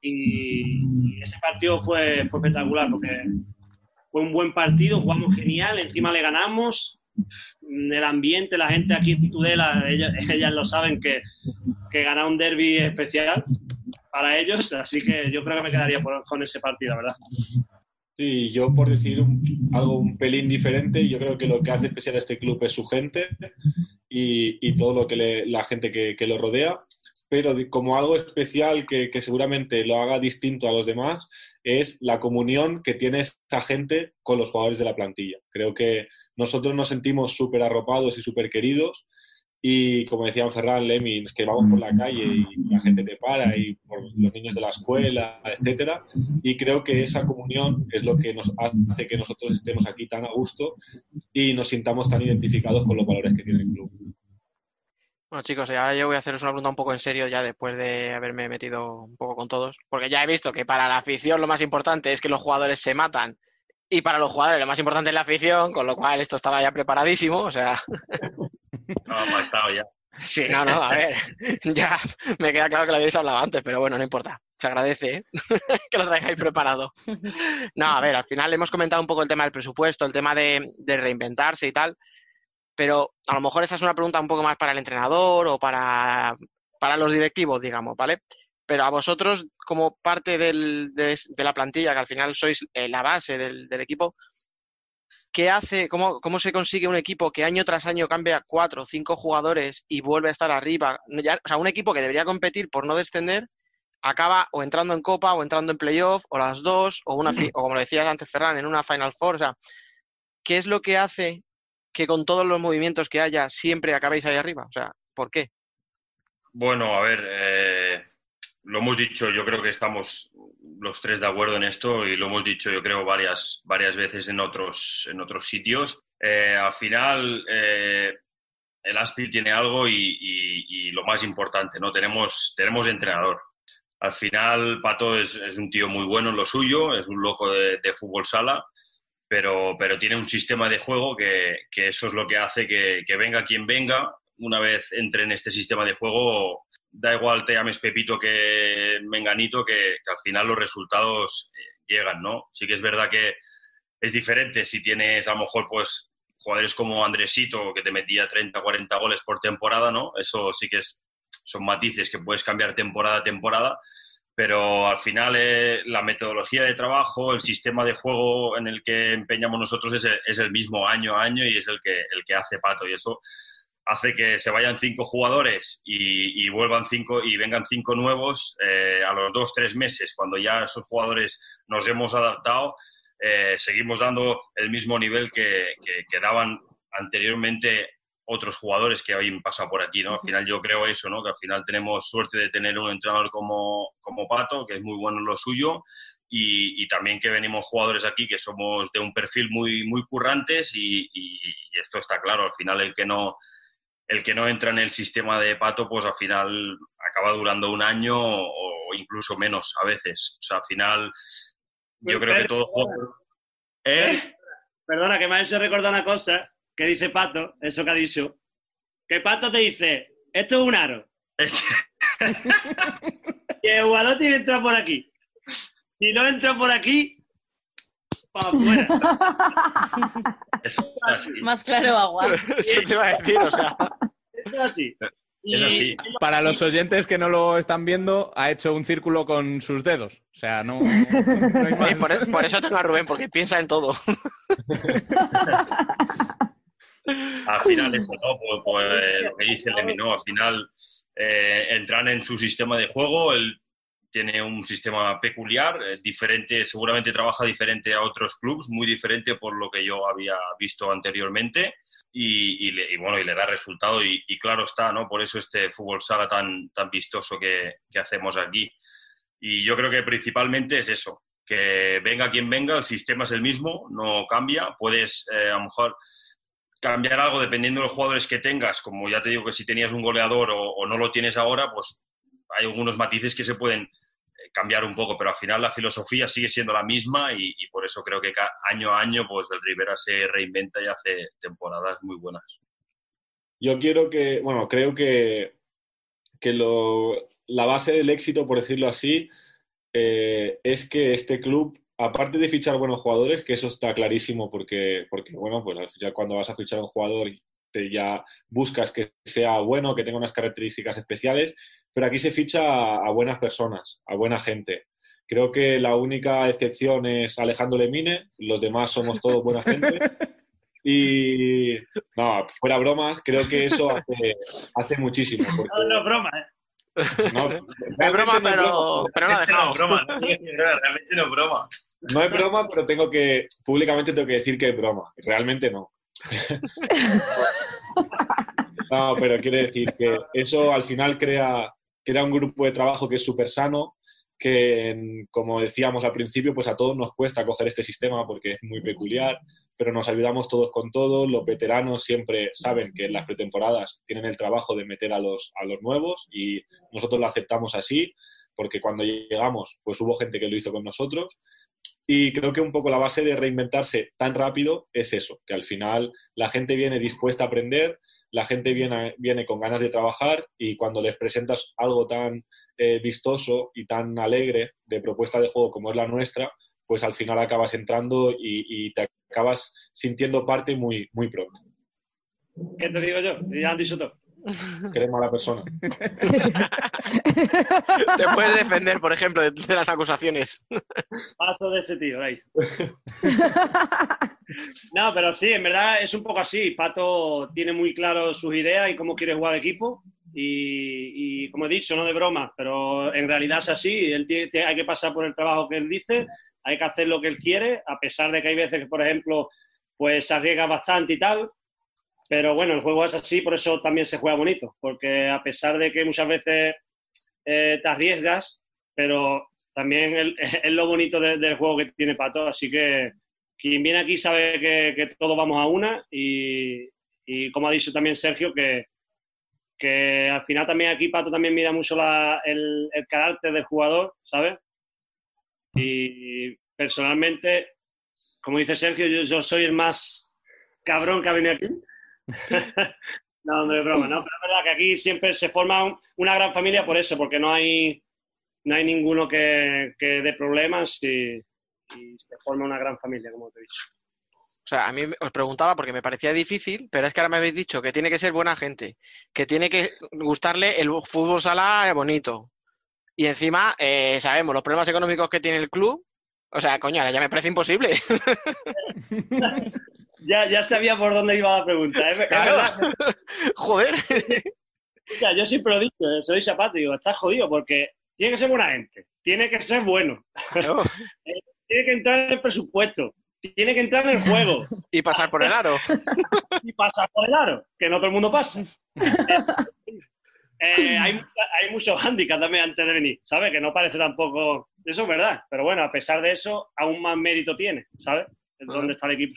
Y, y ese partido fue, fue espectacular porque fue un buen partido, jugamos genial, encima le ganamos. El ambiente, la gente aquí en Tudela, ellas, ellas lo saben que, que ganar un derby es especial para ellos, así que yo creo que me quedaría con ese partido, verdad. Sí, yo por decir un- algo un pelín diferente, yo creo que lo que hace especial a este club es su gente y, y todo lo que la gente que, que lo rodea, pero como algo especial que, que seguramente lo haga distinto a los demás es la comunión que tiene esta gente con los jugadores de la plantilla. Creo que nosotros nos sentimos súper arropados y súper queridos y como decían Ferran, Lemmings, que vamos por la calle y la gente te para y los niños de la escuela, etcétera. Y creo que esa comunión es lo que nos hace que nosotros estemos aquí tan a gusto y nos sintamos tan identificados con los valores que tiene el club. Bueno, chicos, ya yo voy a haceros una pregunta un poco en serio ya después de haberme metido un poco con todos, porque ya he visto que para la afición lo más importante es que los jugadores se matan y para los jugadores lo más importante es la afición, con lo cual esto estaba ya preparadísimo, o sea, Estaba pactado ya. sí, no, no, a ver, ya me queda claro que lo habéis hablado antes, pero bueno, no importa, se agradece ¿eh? que lo traigáis preparado. No, a ver, al final hemos comentado un poco el tema del presupuesto, el tema de, de reinventarse y tal, pero a lo mejor esta es una pregunta un poco más para el entrenador o para, para los directivos, digamos, ¿vale? Pero a vosotros, como parte del- de, de la plantilla, que al final sois eh, la base del, del equipo, ¿qué hace, cómo, cómo se consigue un equipo que año tras año cambia cuatro o cinco jugadores y vuelve a estar arriba? Ya- o sea, un equipo que debería competir por no descender, acaba o entrando en Copa o entrando en Playoff, o las dos, o, una, o como lo decías antes, Ferran, en una Final Four. O sea, ¿qué es lo que hace que con todos los movimientos que haya siempre acabéis ahí arriba? O sea, ¿por qué? Bueno, a ver, eh, lo hemos dicho, yo creo que estamos los tres de acuerdo en esto y lo hemos dicho, yo creo, varias, varias veces en otros, en otros sitios. Eh, al final, eh, el Aspil tiene algo y, lo más importante, ¿no? Tenemos, tenemos entrenador. Al final, Pato es, un tío muy bueno en lo suyo, es un loco de fútbol sala, pero, pero tiene un sistema de juego que, que eso es lo que hace que, que venga quien venga, una vez entre en este sistema de juego, da igual te llames Pepito que Menganito, que, que al final los resultados eh, llegan, ¿no? Sí que es verdad que es diferente si tienes a lo mejor pues jugadores como Andresito que te metía 30, 40 goles por temporada, ¿no? Eso sí que es, son matices que puedes cambiar temporada a temporada, pero al final eh, la metodología de trabajo, el sistema de juego en el que empeñamos nosotros es el, es el mismo año a año y es el que, el que hace Pato. Y eso hace que se vayan cinco jugadores y, y vuelvan cinco y vengan cinco nuevos eh, a los dos, tres meses, cuando ya esos jugadores nos hemos adaptado, eh, seguimos dando el mismo nivel que, que- que daban anteriormente otros jugadores que habían pasado por aquí, ¿no? Al final yo creo eso, ¿no? Que al final tenemos suerte de tener un entrenador como, como Pato, que es muy bueno en lo suyo, y, y también que venimos jugadores aquí que somos de un perfil muy, muy currantes y, y- y esto está claro, al final el que no el que no entra en el sistema de Pato, pues al final acaba durando un año o incluso menos a veces. O sea, al final yo creo que todo. ¿Eh? Perdona, que me ha hecho recordar una cosa que dice Pato, eso que ha dicho. Que Pato te dice, esto es un aro. y el jugador tiene que entrar por aquí. Si no entra por aquí, para afuera. Más claro agua. Eso te iba a decir, o sea. Eso es así. Es así. Para los oyentes que no lo están viendo, ha hecho un círculo con sus dedos. O sea, no, no hay más. Sí, por, eso, por eso tengo a Rubén, porque piensa en todo. al final eso, ¿no? Pues, pues, lo que dice Lemmy, ¿no? Al final eh, entran en su sistema de juego, él tiene un sistema peculiar, eh, diferente, seguramente trabaja diferente a otros clubes, muy diferente por lo que yo había visto anteriormente y, y le, y bueno, y le da resultado y, y claro está, ¿no? Por eso este fútbol sala tan, tan vistoso que, que hacemos aquí. Y yo creo que principalmente es eso, que venga quien venga, el sistema es el mismo, no cambia, puedes eh, a lo mejor cambiar algo dependiendo de los jugadores que tengas, como ya te digo que si tenías un goleador o, no lo tienes ahora, pues hay algunos matices que se pueden eh, cambiar un poco, pero al final la filosofía sigue siendo la misma y, por eso creo que año a año pues el Rivera se reinventa y hace temporadas muy buenas. Yo quiero que, bueno, creo que, que lo- la base del éxito, por decirlo así, eh, es que este club, aparte de fichar buenos jugadores, que eso está clarísimo porque, porque bueno, pues al fichar- cuando vas a fichar a un jugador te ya buscas que sea bueno, que tenga unas características especiales, pero aquí se ficha a, a buenas personas, a buena gente. Creo que la única excepción es Alejandro Lemine, los demás somos todos buena gente. Y no, fuera bromas, creo que eso hace, hace muchísimo. porque- No, no es broma, ¿eh? no, Es realmente broma, no pero, pero no ha Realmente dejado. no broma, realmente no es broma. No es broma, pero tengo que, públicamente tengo que decir que es broma. Realmente no. No, pero quiero decir que eso al final crea, crea un grupo de trabajo que es súper sano, que como decíamos al principio, pues a todos nos cuesta coger este sistema porque es muy peculiar, pero nos ayudamos todos con todos. Los veteranos siempre saben que en las pretemporadas tienen el trabajo de meter a los, a los nuevos y nosotros lo aceptamos así, porque cuando llegamos, pues hubo gente que lo hizo con nosotros. Y creo que un poco la base de reinventarse tan rápido es eso, que al final la gente viene dispuesta a aprender, la gente viene, viene con ganas de trabajar y cuando les presentas algo tan eh, vistoso y tan alegre de propuesta de juego como es la nuestra, pues al final acabas entrando y, te acabas sintiendo parte muy, muy pronto. ¿Qué te digo yo? Ya han dicho todo. Que eres mala persona. Te puedes defender, por ejemplo, de, de las acusaciones. Paso de ese tío, de ahí. No, pero sí, en verdad es un poco así. Pato tiene muy claro sus ideas y cómo quiere jugar el equipo. Y, y como he dicho, no de broma, pero en realidad es así. Él tiene, tiene- hay que pasar por el trabajo que él dice, hay que hacer lo que él quiere, a pesar de que hay veces que, por ejemplo, pues se arriesga bastante y tal. Pero bueno, el juego es así, por eso también se juega bonito. Porque a pesar de que muchas veces eh, te arriesgas, pero también es lo bonito de- del juego que tiene Pato. Así que quien viene aquí sabe que, que todos vamos a una y, como ha dicho también Sergio, que, que al final también aquí Pato también mira mucho la- el, carácter del jugador, ¿sabes? Y personalmente, como dice Sergio, yo soy el más cabrón que ha venido aquí. no, hombre, es broma, ¿no? Pero es verdad que aquí siempre se forma un- una gran familia por eso, porque no hay, no hay ninguno que, que dé problemas y, y se forma una gran familia, como te he dicho. O sea, a mí me- os preguntaba porque me parecía difícil, pero es que ahora me habéis dicho que tiene que ser buena gente, que tiene que gustarle el fútbol sala bonito. Y encima, eh, sabemos los problemas económicos que tiene el club. O sea, coño, ahora ya me parece imposible. Ya, ya sabía por dónde iba la pregunta. Es verdad. Joder. O sea, yo siempre lo he dicho, eh, soy zapato, digo, estás jodido porque tiene que ser buena gente, tiene que ser bueno, Eh, tiene que entrar en el presupuesto, tiene que entrar en el juego Y pasar por el aro. y pasar por el aro, que no todo el mundo pasa. Eh, hay, hay muchos hándicaps también antes de venir, ¿sabes? Que no parece tampoco... Eso es verdad, pero bueno, a pesar de eso, aún más mérito tiene, ¿sabes? Es donde está el equipo.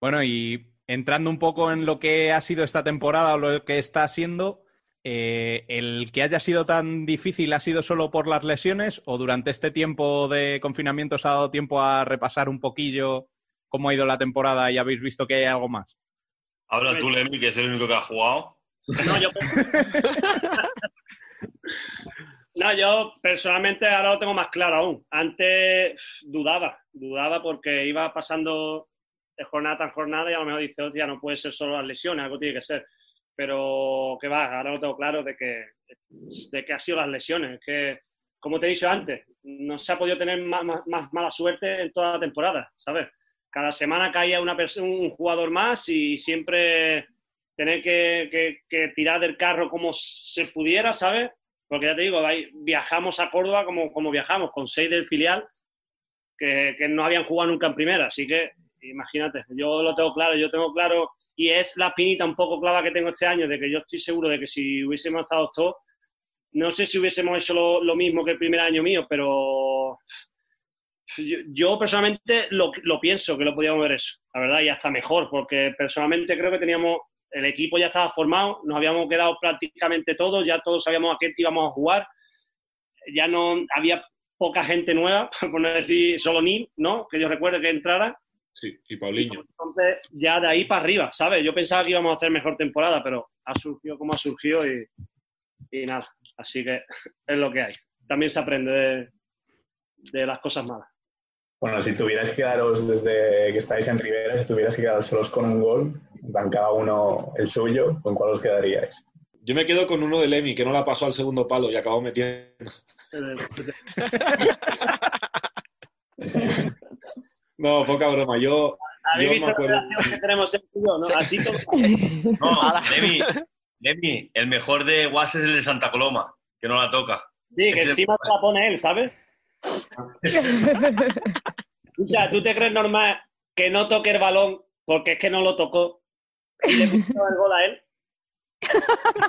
Bueno, y entrando un poco en lo que ha sido esta temporada o lo que está siendo, eh, ¿el que haya sido tan difícil ha sido solo por las lesiones o durante este tiempo de confinamiento os ha dado tiempo a repasar un poquillo cómo ha ido la temporada y habéis visto que hay algo más? Habla tú, Lemmy, que es el único que ha jugado. No, yo... No, yo personalmente ahora lo tengo más claro aún. Antes dudaba, dudaba porque iba pasando jornada tras jornada y a lo mejor dice, hostia, no puede ser solo las lesiones, algo tiene que ser. Pero que va, ahora lo tengo claro de que, de que ha sido las lesiones. Es que, como te he dicho antes, no se ha podido tener más, más- mala suerte en toda la temporada, ¿sabes? Cada semana caía una un jugador más y siempre tener que, que- tirar del carro como se pudiera, ¿sabes? Porque ya te digo, viajamos a Córdoba como, como viajamos, con seis del filial que, que no habían jugado nunca en primera. Así que imagínate, yo lo tengo claro, yo tengo claro, y es la espinita un poco clava que tengo este año, de que yo estoy seguro de que si hubiésemos estado todos, no sé si hubiésemos hecho lo, mismo que el primer año mío, pero yo, personalmente lo, lo pienso que lo podíamos ver eso, la verdad, y hasta mejor, porque personalmente creo que teníamos, el equipo ya estaba formado, nos habíamos quedado prácticamente todos, ya todos sabíamos a qué íbamos a jugar, ya no había poca gente nueva, por no decir solo Nil, ¿no? Que yo recuerdo que entrara. Sí, y Paulinho. Entonces, ya de ahí para arriba, ¿sabes? Yo pensaba que íbamos a hacer mejor temporada, pero ha surgido como ha surgido y, y nada. Así que es lo que hay. También se aprende de, de las cosas malas. Bueno, si tuvierais que quedaros desde que estáis en Rivera, si tuvierais que quedaros solos con un gol, en plan, cada uno el suyo, ¿con cuál os quedaríais? Yo me quedo con uno de Lemmy, que no la pasó al segundo palo y acabó metiendo. No, poca broma. Yo, ¿Habéis yo visto me la acuerdo. relación que tenemos él y yo, no? Así todo. No, Lemmy, el mejor de Guas es el de Santa Coloma, que no la toca. Sí, que encima te la pone él, ¿sabes? O sea, ¿tú te crees normal que no toque el balón porque es que no lo tocó y le puso el gol a él?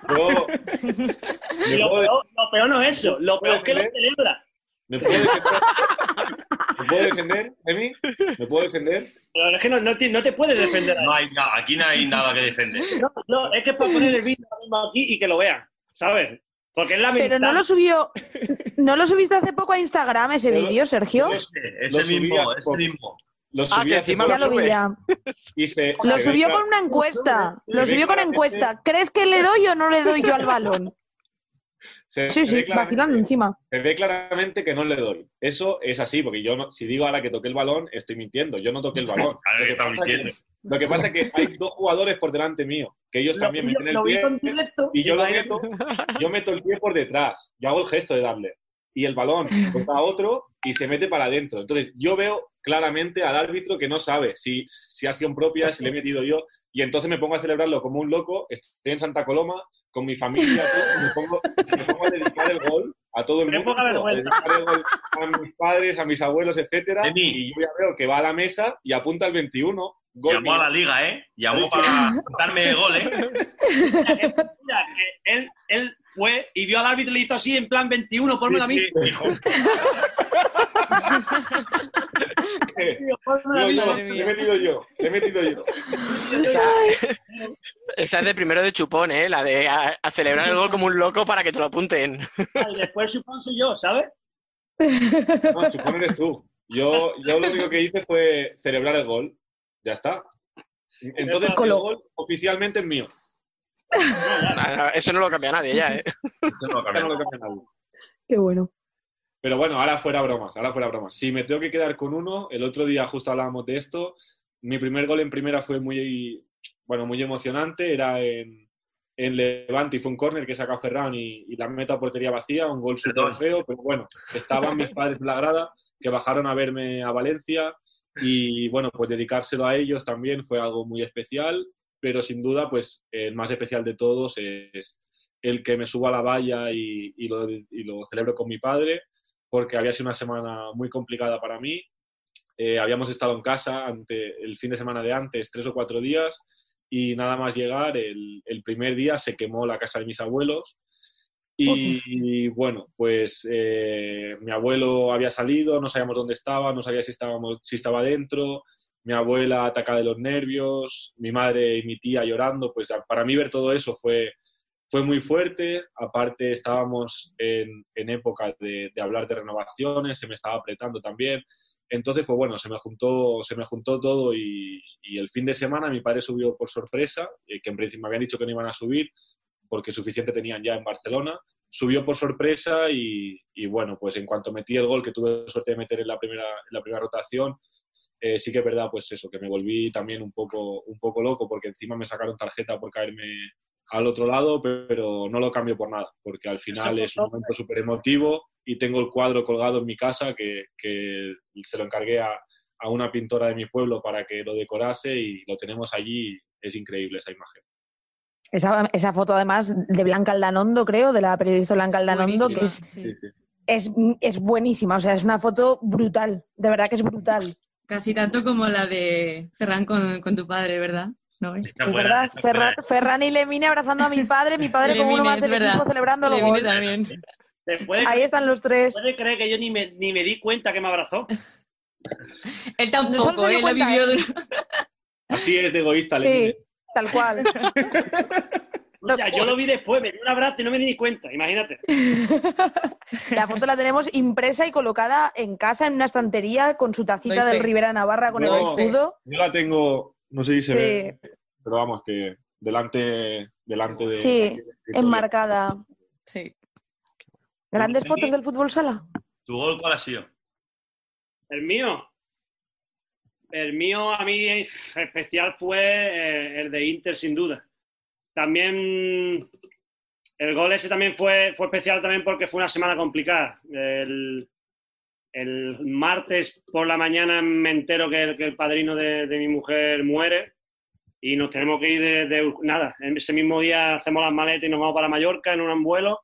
Yo, Y lo, peor, lo peor no es eso, lo peor es que lo celebra. ¿Me puedo? ¿Me puedo defender, Emi? ¿Me puedo defender? Pero es que no, no te, no te puedes defender. No hay, na- aquí no hay nada que defender. No, no, es que es para poner el vídeo aquí y que lo vean, ¿sabes? Porque es lamentable. Pero no lo subió, ¿no lo subiste hace poco a Instagram ese vídeo, Sergio? Es Lo el mismo, subía es por- el mismo. Lo Ah, subí que hace encima lo vi ya. y se- Lo subió con una encuesta. Lo subió con encuesta. ¿Crees que le doy o no le doy yo al balón? Se Sí, ve sí, claramente- vacilando encima. Se ve claramente que no le doy. Eso es así, porque yo no, si digo ahora que toqué el balón, estoy mintiendo. Yo no toqué el balón. Lo que pasa que- mintiendo. Lo que pasa es que hay dos jugadores por delante mío, que ellos Lo también meten el pie en directo y yo lo meto, yo meto el pie por detrás, yo hago el gesto de darle y el balón toca a otro y se mete para adentro. Entonces yo veo claramente al árbitro que no sabe si, si ha sido propia, si le he metido yo y entonces me pongo a celebrarlo como un loco, estoy en Santa Coloma con mi familia, todo, me, pongo, me pongo a dedicar el gol a todo el mundo, poca a dedicar el gol a mis padres, a mis abuelos, etcétera, y yo ya veo que va a la mesa y apunta el 21. Gol Llamó a la liga, ¿eh? Llamó Sí. para darme el gol, ¿eh? Mira, que, mira, que él, él fue y vio al árbitro y le hizo así en plan 21, ponme la Sí, misma. sí, hijo. Ponme la le he metido yo, le he metido yo. Esa es de primero de chupón, ¿eh? La de a, a celebrar el gol como un loco para que te lo apunten. Y después chupón soy yo, ¿sabes? No, chupón eres tú. Yo, yo lo único que hice fue celebrar el gol. Ya está. Entonces, el gol oficialmente es mío. No, no, Eso no lo cambia nadie ya, ¿eh? Eso no lo cambia nadie. Qué bueno. Pero bueno, ahora fuera bromas, ahora fuera bromas. Si me tengo que quedar con uno, el otro día justo hablábamos de esto. Mi primer gol en primera fue muy, bueno, muy emocionante. Era en, en Levante y fue un córner que saca Ferran y, y la meta a portería vacía, un gol súper feo, pero bueno, estaban mis padres en la grada que bajaron a verme a Valencia y bueno, pues dedicárselo a ellos también fue algo muy especial, pero sin duda, pues el más especial de todos es el que me subo a la valla y, y lo, y lo celebro con mi padre, porque había sido una semana muy complicada para mí. Eh, habíamos estado en casa ante el fin de semana de antes, tres o cuatro días, y nada más llegar, el, el primer día se quemó la casa de mis abuelos. Y, y, bueno, pues eh, mi abuelo había salido, no sabíamos dónde estaba, no sabía si, estábamos, si estaba dentro, mi abuela atacada de los nervios, mi madre y mi tía llorando, pues para mí ver todo eso fue, fue muy fuerte. Aparte estábamos en, en época de, hablar de renovaciones, se me estaba apretando también. Entonces, pues bueno, se me juntó, se me juntó todo y, y el fin de semana mi padre subió por sorpresa, eh, que en principio me habían dicho que no iban a subir porque suficiente tenían ya en Barcelona. Subió por sorpresa y, y, bueno, pues en cuanto metí el gol que tuve suerte de meter en la primera, en la primera rotación, eh, sí que es verdad, pues eso, que me volví también un poco, un poco loco porque encima me sacaron tarjeta por caerme al otro lado, pero no lo cambio por nada, porque al final es un momento súper emotivo y tengo el cuadro colgado en mi casa que, que se lo encargué a, a, una pintora de mi pueblo para que lo decorase y lo tenemos allí. Es increíble esa imagen. Esa, esa foto además de Blanca Aldanondo, creo, de la periodista Blanca Aldanondo, que es, sí. es, es buenísima, o sea, es una foto brutal, de verdad que es brutal. Casi tanto como la de Ferran con, con tu padre, ¿verdad? ¿No? Es verdad, Ferran, Ferran, y Lemine abrazando a mi padre, mi padre como uno más del equipo celebrando el gol. también. Ahí están los tres. ¿Puede creer que yo ni me, ni me di cuenta que me abrazó? él tampoco, él lo vivió. De... Así es de egoísta, sí, Lemine. tal cual. O sea, yo lo vi después, me di un abrazo y no me di ni cuenta, imagínate. La foto la tenemos impresa y colocada en casa en una estantería con su tacita del Rivera Navarra con no, el escudo. Yo la tengo, no sé si se sí. ve, pero vamos, que delante, delante de... Sí, enmarcada. Sí. ¿Grandes fotos del fútbol sala? ¿Tu gol cuál ha sido? ¿El mío? El mío a mí especial fue eh, el de Inter, sin duda también el gol ese también fue, fue especial también porque fue una semana complicada. El, el martes por la mañana me entero que el, que el padrino de, de, mi mujer muere y nos tenemos que ir de, nada. Ese mismo día hacemos las maletas y nos vamos para Mallorca en un vuelo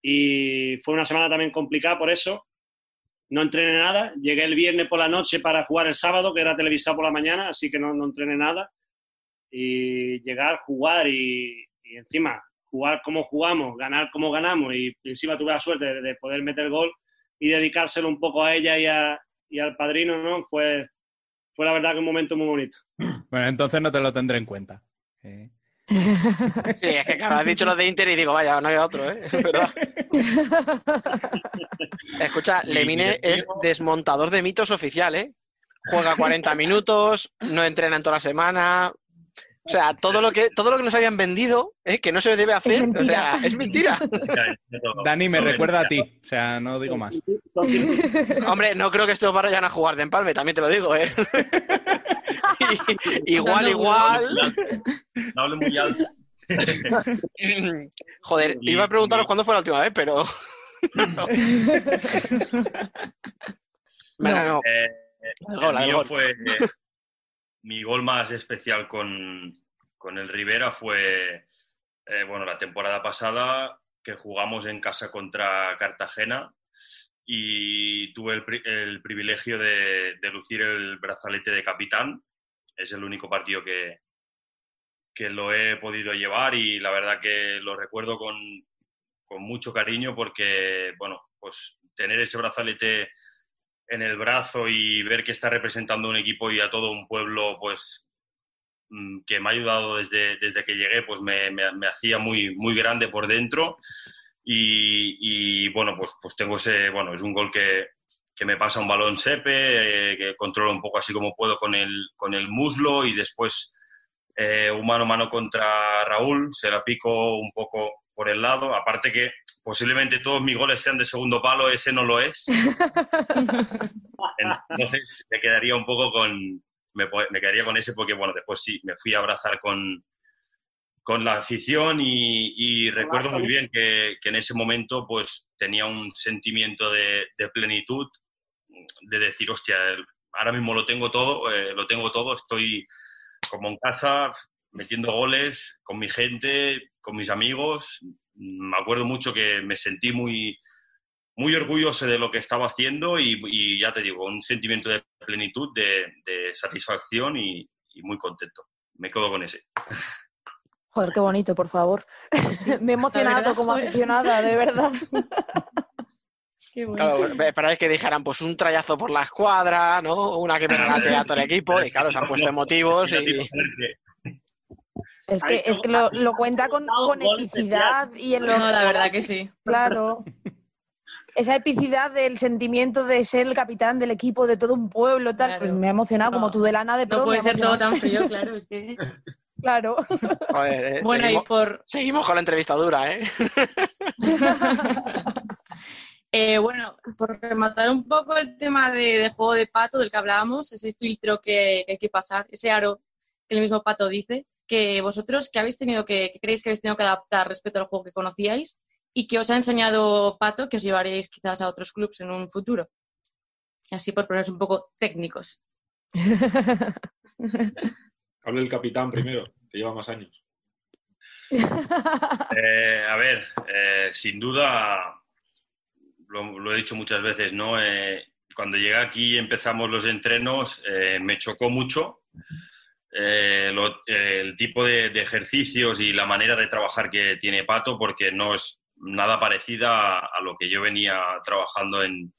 y fue una semana también complicada por eso. No entrené nada. Llegué el viernes por la noche para jugar el sábado, que era televisado por la mañana, así que no, no entrené nada y llegar, jugar y, y, encima jugar como jugamos, ganar como ganamos y encima tuve la suerte de, de, poder meter gol y dedicárselo un poco a ella y, a, y al padrino, ¿no? Fue, fue la verdad que un momento muy bonito. Bueno, entonces no te lo tendré en cuenta. Sí. Sí, es que claro, has dicho lo de Inter y digo, vaya, no hay otro, ¿eh? ¿verdad? Escucha, Lemine es desmontador de mitos oficial, ¿eh? Juega 40 minutos, no entrena en toda la semana, o sea, todo lo que, todo lo que nos habían vendido, ¿eh? que no se debe hacer, es mentira. O sea, es mentira. Dani, me recuerda a ti. O sea, no digo más. Hombre, no creo que estos vayan a jugar de empalme, también te lo digo, ¿eh? igual, igual. No hable muy alto. Joder, iba a preguntaros cuándo fue la última vez, pero. no. Bueno, no. Eh, el mío fue eh, mi gol más especial con, con el Rivera fue, eh, bueno, la temporada pasada que jugamos en casa contra Cartagena y tuve el, el privilegio de, de, lucir el brazalete de capitán. Es el único partido que, que lo he podido llevar y la verdad que lo recuerdo con, con mucho cariño porque, bueno, pues tener ese brazalete en el brazo y ver que está representando un equipo y a todo un pueblo, pues mm, que me ha ayudado desde, desde que llegué, pues me, me, hacía muy, muy grande por dentro. Y, y, bueno, pues, pues tengo ese, bueno, es un gol que, que me pasa un balón sepe, eh, que controlo un poco así como puedo con el, con el muslo y después eh, un mano a mano contra Raúl, se la pico un poco por el lado, aparte que posiblemente todos mis goles sean de segundo palo, ese no lo es. Entonces me quedaría un poco con, me, me, quedaría con ese porque, bueno, después sí, me fui a abrazar con, con la afición y, y recuerdo muy bien que, que, en ese momento pues tenía un sentimiento de, de, plenitud, de decir, hostia, ahora mismo lo tengo todo, eh, lo tengo todo, estoy como en casa, metiendo goles con mi gente, con mis amigos. Me acuerdo mucho que me sentí muy, muy orgulloso de lo que estaba haciendo y, y ya te digo, un sentimiento de plenitud, de, de satisfacción y, y, muy contento. Me quedo con ese. Joder, qué bonito, por favor. me he emocionado como aficionada, de verdad. Claro, esperáis que dijeran pues un trayazo por la escuadra, ¿no? Una que me regate a todo el equipo, y claro, se han puesto emotivos y... Es que, es que lo, lo cuenta con, con epicidad y en los... No, la verdad que sí. Claro. Esa epicidad del sentimiento de ser el capitán del equipo de todo un pueblo, tal, claro. pues me ha emocionado no, como tú de lana de pro. No puede ser todo tan frío, claro, es que... Claro. Joder, eh, bueno, seguimos, y por... Seguimos con la entrevista dura, ¿eh? Eh, bueno, por rematar un poco el tema de, de, juego de pato del que hablábamos, ese filtro que, hay que pasar, ese aro que el mismo pato dice, que vosotros que habéis tenido que, que creéis que habéis tenido que adaptar respecto al juego que conocíais y que os ha enseñado pato que os llevaréis quizás a otros clubes en un futuro. Así por poneros un poco técnicos. Hable el capitán primero, que lleva más años. Eh, a ver, eh, sin duda lo, lo, he dicho muchas veces, ¿no? Eh, cuando llegué aquí y empezamos los entrenos, eh, me chocó mucho eh, lo, el tipo de, de, ejercicios y la manera de trabajar que tiene Pato, porque no es nada parecida a, a lo que yo venía trabajando en,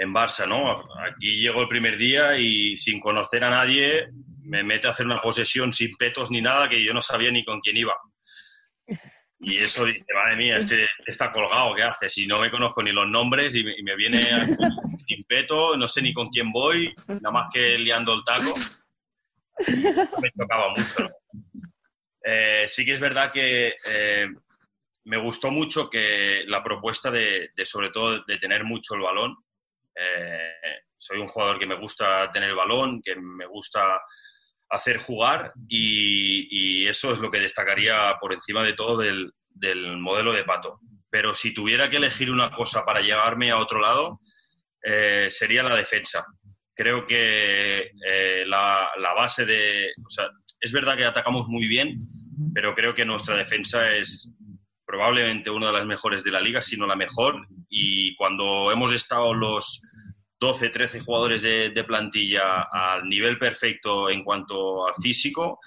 en Barça, ¿no? Aquí llego el primer día y sin conocer a nadie me mete a hacer una posesión sin petos ni nada que yo no sabía ni con quién iba. Y eso dice, madre mía, este, está colgado, ¿qué hace? Si no me conozco ni los nombres y me viene sin peto, no sé ni con quién voy, nada más que liando el taco. Me tocaba mucho. Eh, sí que es verdad que eh, me gustó mucho que la propuesta de, sobre todo, de tener mucho el balón. Eh, soy un jugador que me gusta tener el balón, que me gusta hacer jugar y, eso es lo que destacaría por encima de todo del, del, modelo de Pato. Pero si tuviera que elegir una cosa para llevarme a otro lado, sería la defensa. Creo que eh, la, la, base de... Es verdad que atacamos muy bien, pero creo que nuestra defensa es probablemente una de las mejores de la liga, si no la mejor. Y cuando hemos estado los 12, 13 jugadores de, plantilla al nivel perfecto en cuanto al físico,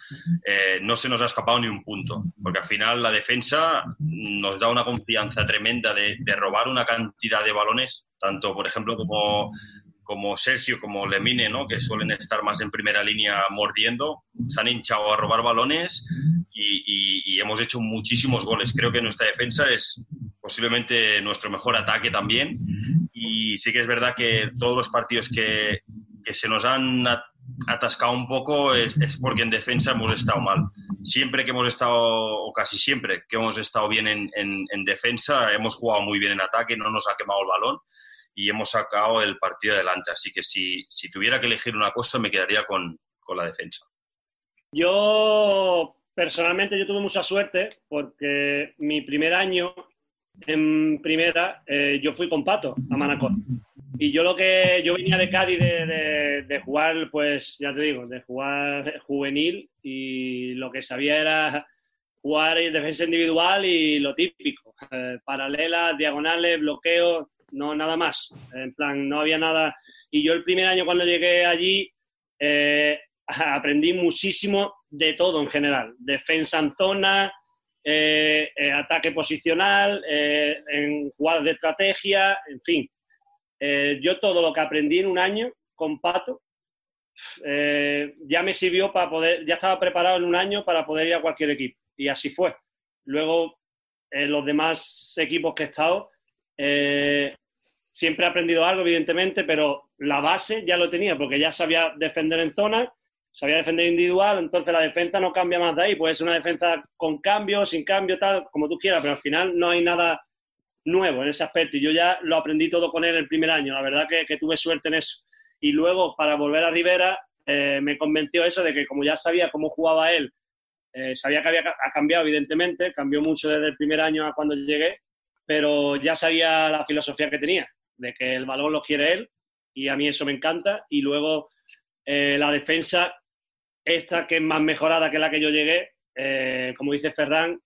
eh, no se nos ha escapado ni un punto, porque al final la defensa nos da una confianza tremenda de robar una cantidad de balones, tanto por ejemplo como, como Sergio, como Lemine, ¿no? que suelen estar más en primera línea mordiendo, se han hinchado a robar balones y, y, y hemos hecho muchísimos goles. Creo que nuestra defensa es posiblemente nuestro mejor ataque también y sí que es verdad que todos los partidos que, que se nos han atascado un poco es, es, porque en defensa hemos estado mal. Siempre que hemos estado, o casi siempre que hemos estado bien en, en, en, defensa, hemos jugado muy bien en ataque, no nos ha quemado el balón y hemos sacado el partido adelante. Así que si, si tuviera que elegir una cosa, me quedaría con, con la defensa. Yo, personalmente, yo tuve mucha suerte porque mi primer año en primera, eh, yo fui con Pato a Manacor. Y yo lo que yo venía de Cádiz de, de, jugar, pues ya te digo, de jugar juvenil y lo que sabía era jugar en defensa individual y lo típico, eh, paralelas, diagonales, bloqueos, no nada más. En plan, no había nada. Y yo el primer año cuando llegué allí eh, aprendí muchísimo de todo en general, defensa en zona, eh, eh, ataque posicional, en jugadas de estrategia, en fin. Yo todo lo que aprendí en un año con Pato ya me sirvió para poder, ya estaba preparado en un año para poder ir a cualquier equipo. Y así fue. Luego, los demás equipos que he estado, siempre he aprendido algo, evidentemente, pero la base ya lo tenía, porque ya sabía defender en zona, sabía defender individual, entonces la defensa no cambia más de ahí. Puede ser una defensa con cambio, sin cambio, tal, como tú quieras, pero al final no hay nada nuevo en ese aspecto. Y yo ya lo aprendí todo con él el primer año. La verdad que, que tuve suerte en eso. Y luego, para volver a Rivera, eh, me convenció eso de que como ya sabía cómo jugaba él, eh, sabía que había ha cambiado, evidentemente, cambió mucho desde el primer año a cuando llegué, pero ya sabía la filosofía que tenía, de que el balón lo quiere él, y a mí eso me encanta. Y luego eh, la defensa, esta que es más mejorada que la que yo llegué, como dice Ferran,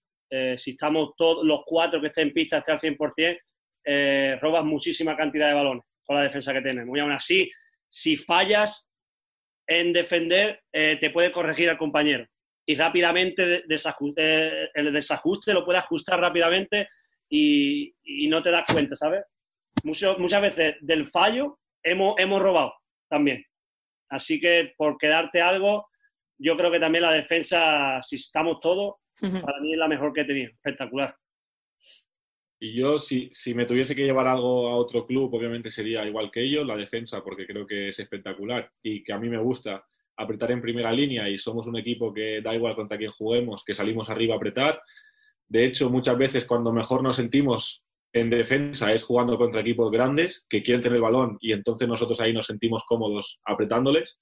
si estamos todos los cuatro que estén en pista, estén al 100%, robas muchísima cantidad de balones con la defensa que tenemos. Y aún así, si fallas en defender, eh, te puede corregir al compañero. Y rápidamente eh, el desajuste lo puede ajustar rápidamente y, no te das cuenta, ¿sabes? Muchas veces del fallo hemos, hemos robado también. Así que por quedarte algo, yo creo que también la defensa, si estamos todos, para mí es la mejor que he tenido. Espectacular. Y yo, si, si, me tuviese que llevar algo a otro club, obviamente sería igual que ellos, la defensa, porque creo que es espectacular y que a mí me gusta apretar en primera línea y somos un equipo que da igual contra quién juguemos, que salimos arriba a apretar. De hecho, muchas veces cuando mejor nos sentimos en defensa es jugando contra equipos grandes que quieren tener el balón y entonces nosotros ahí nos sentimos cómodos apretándoles.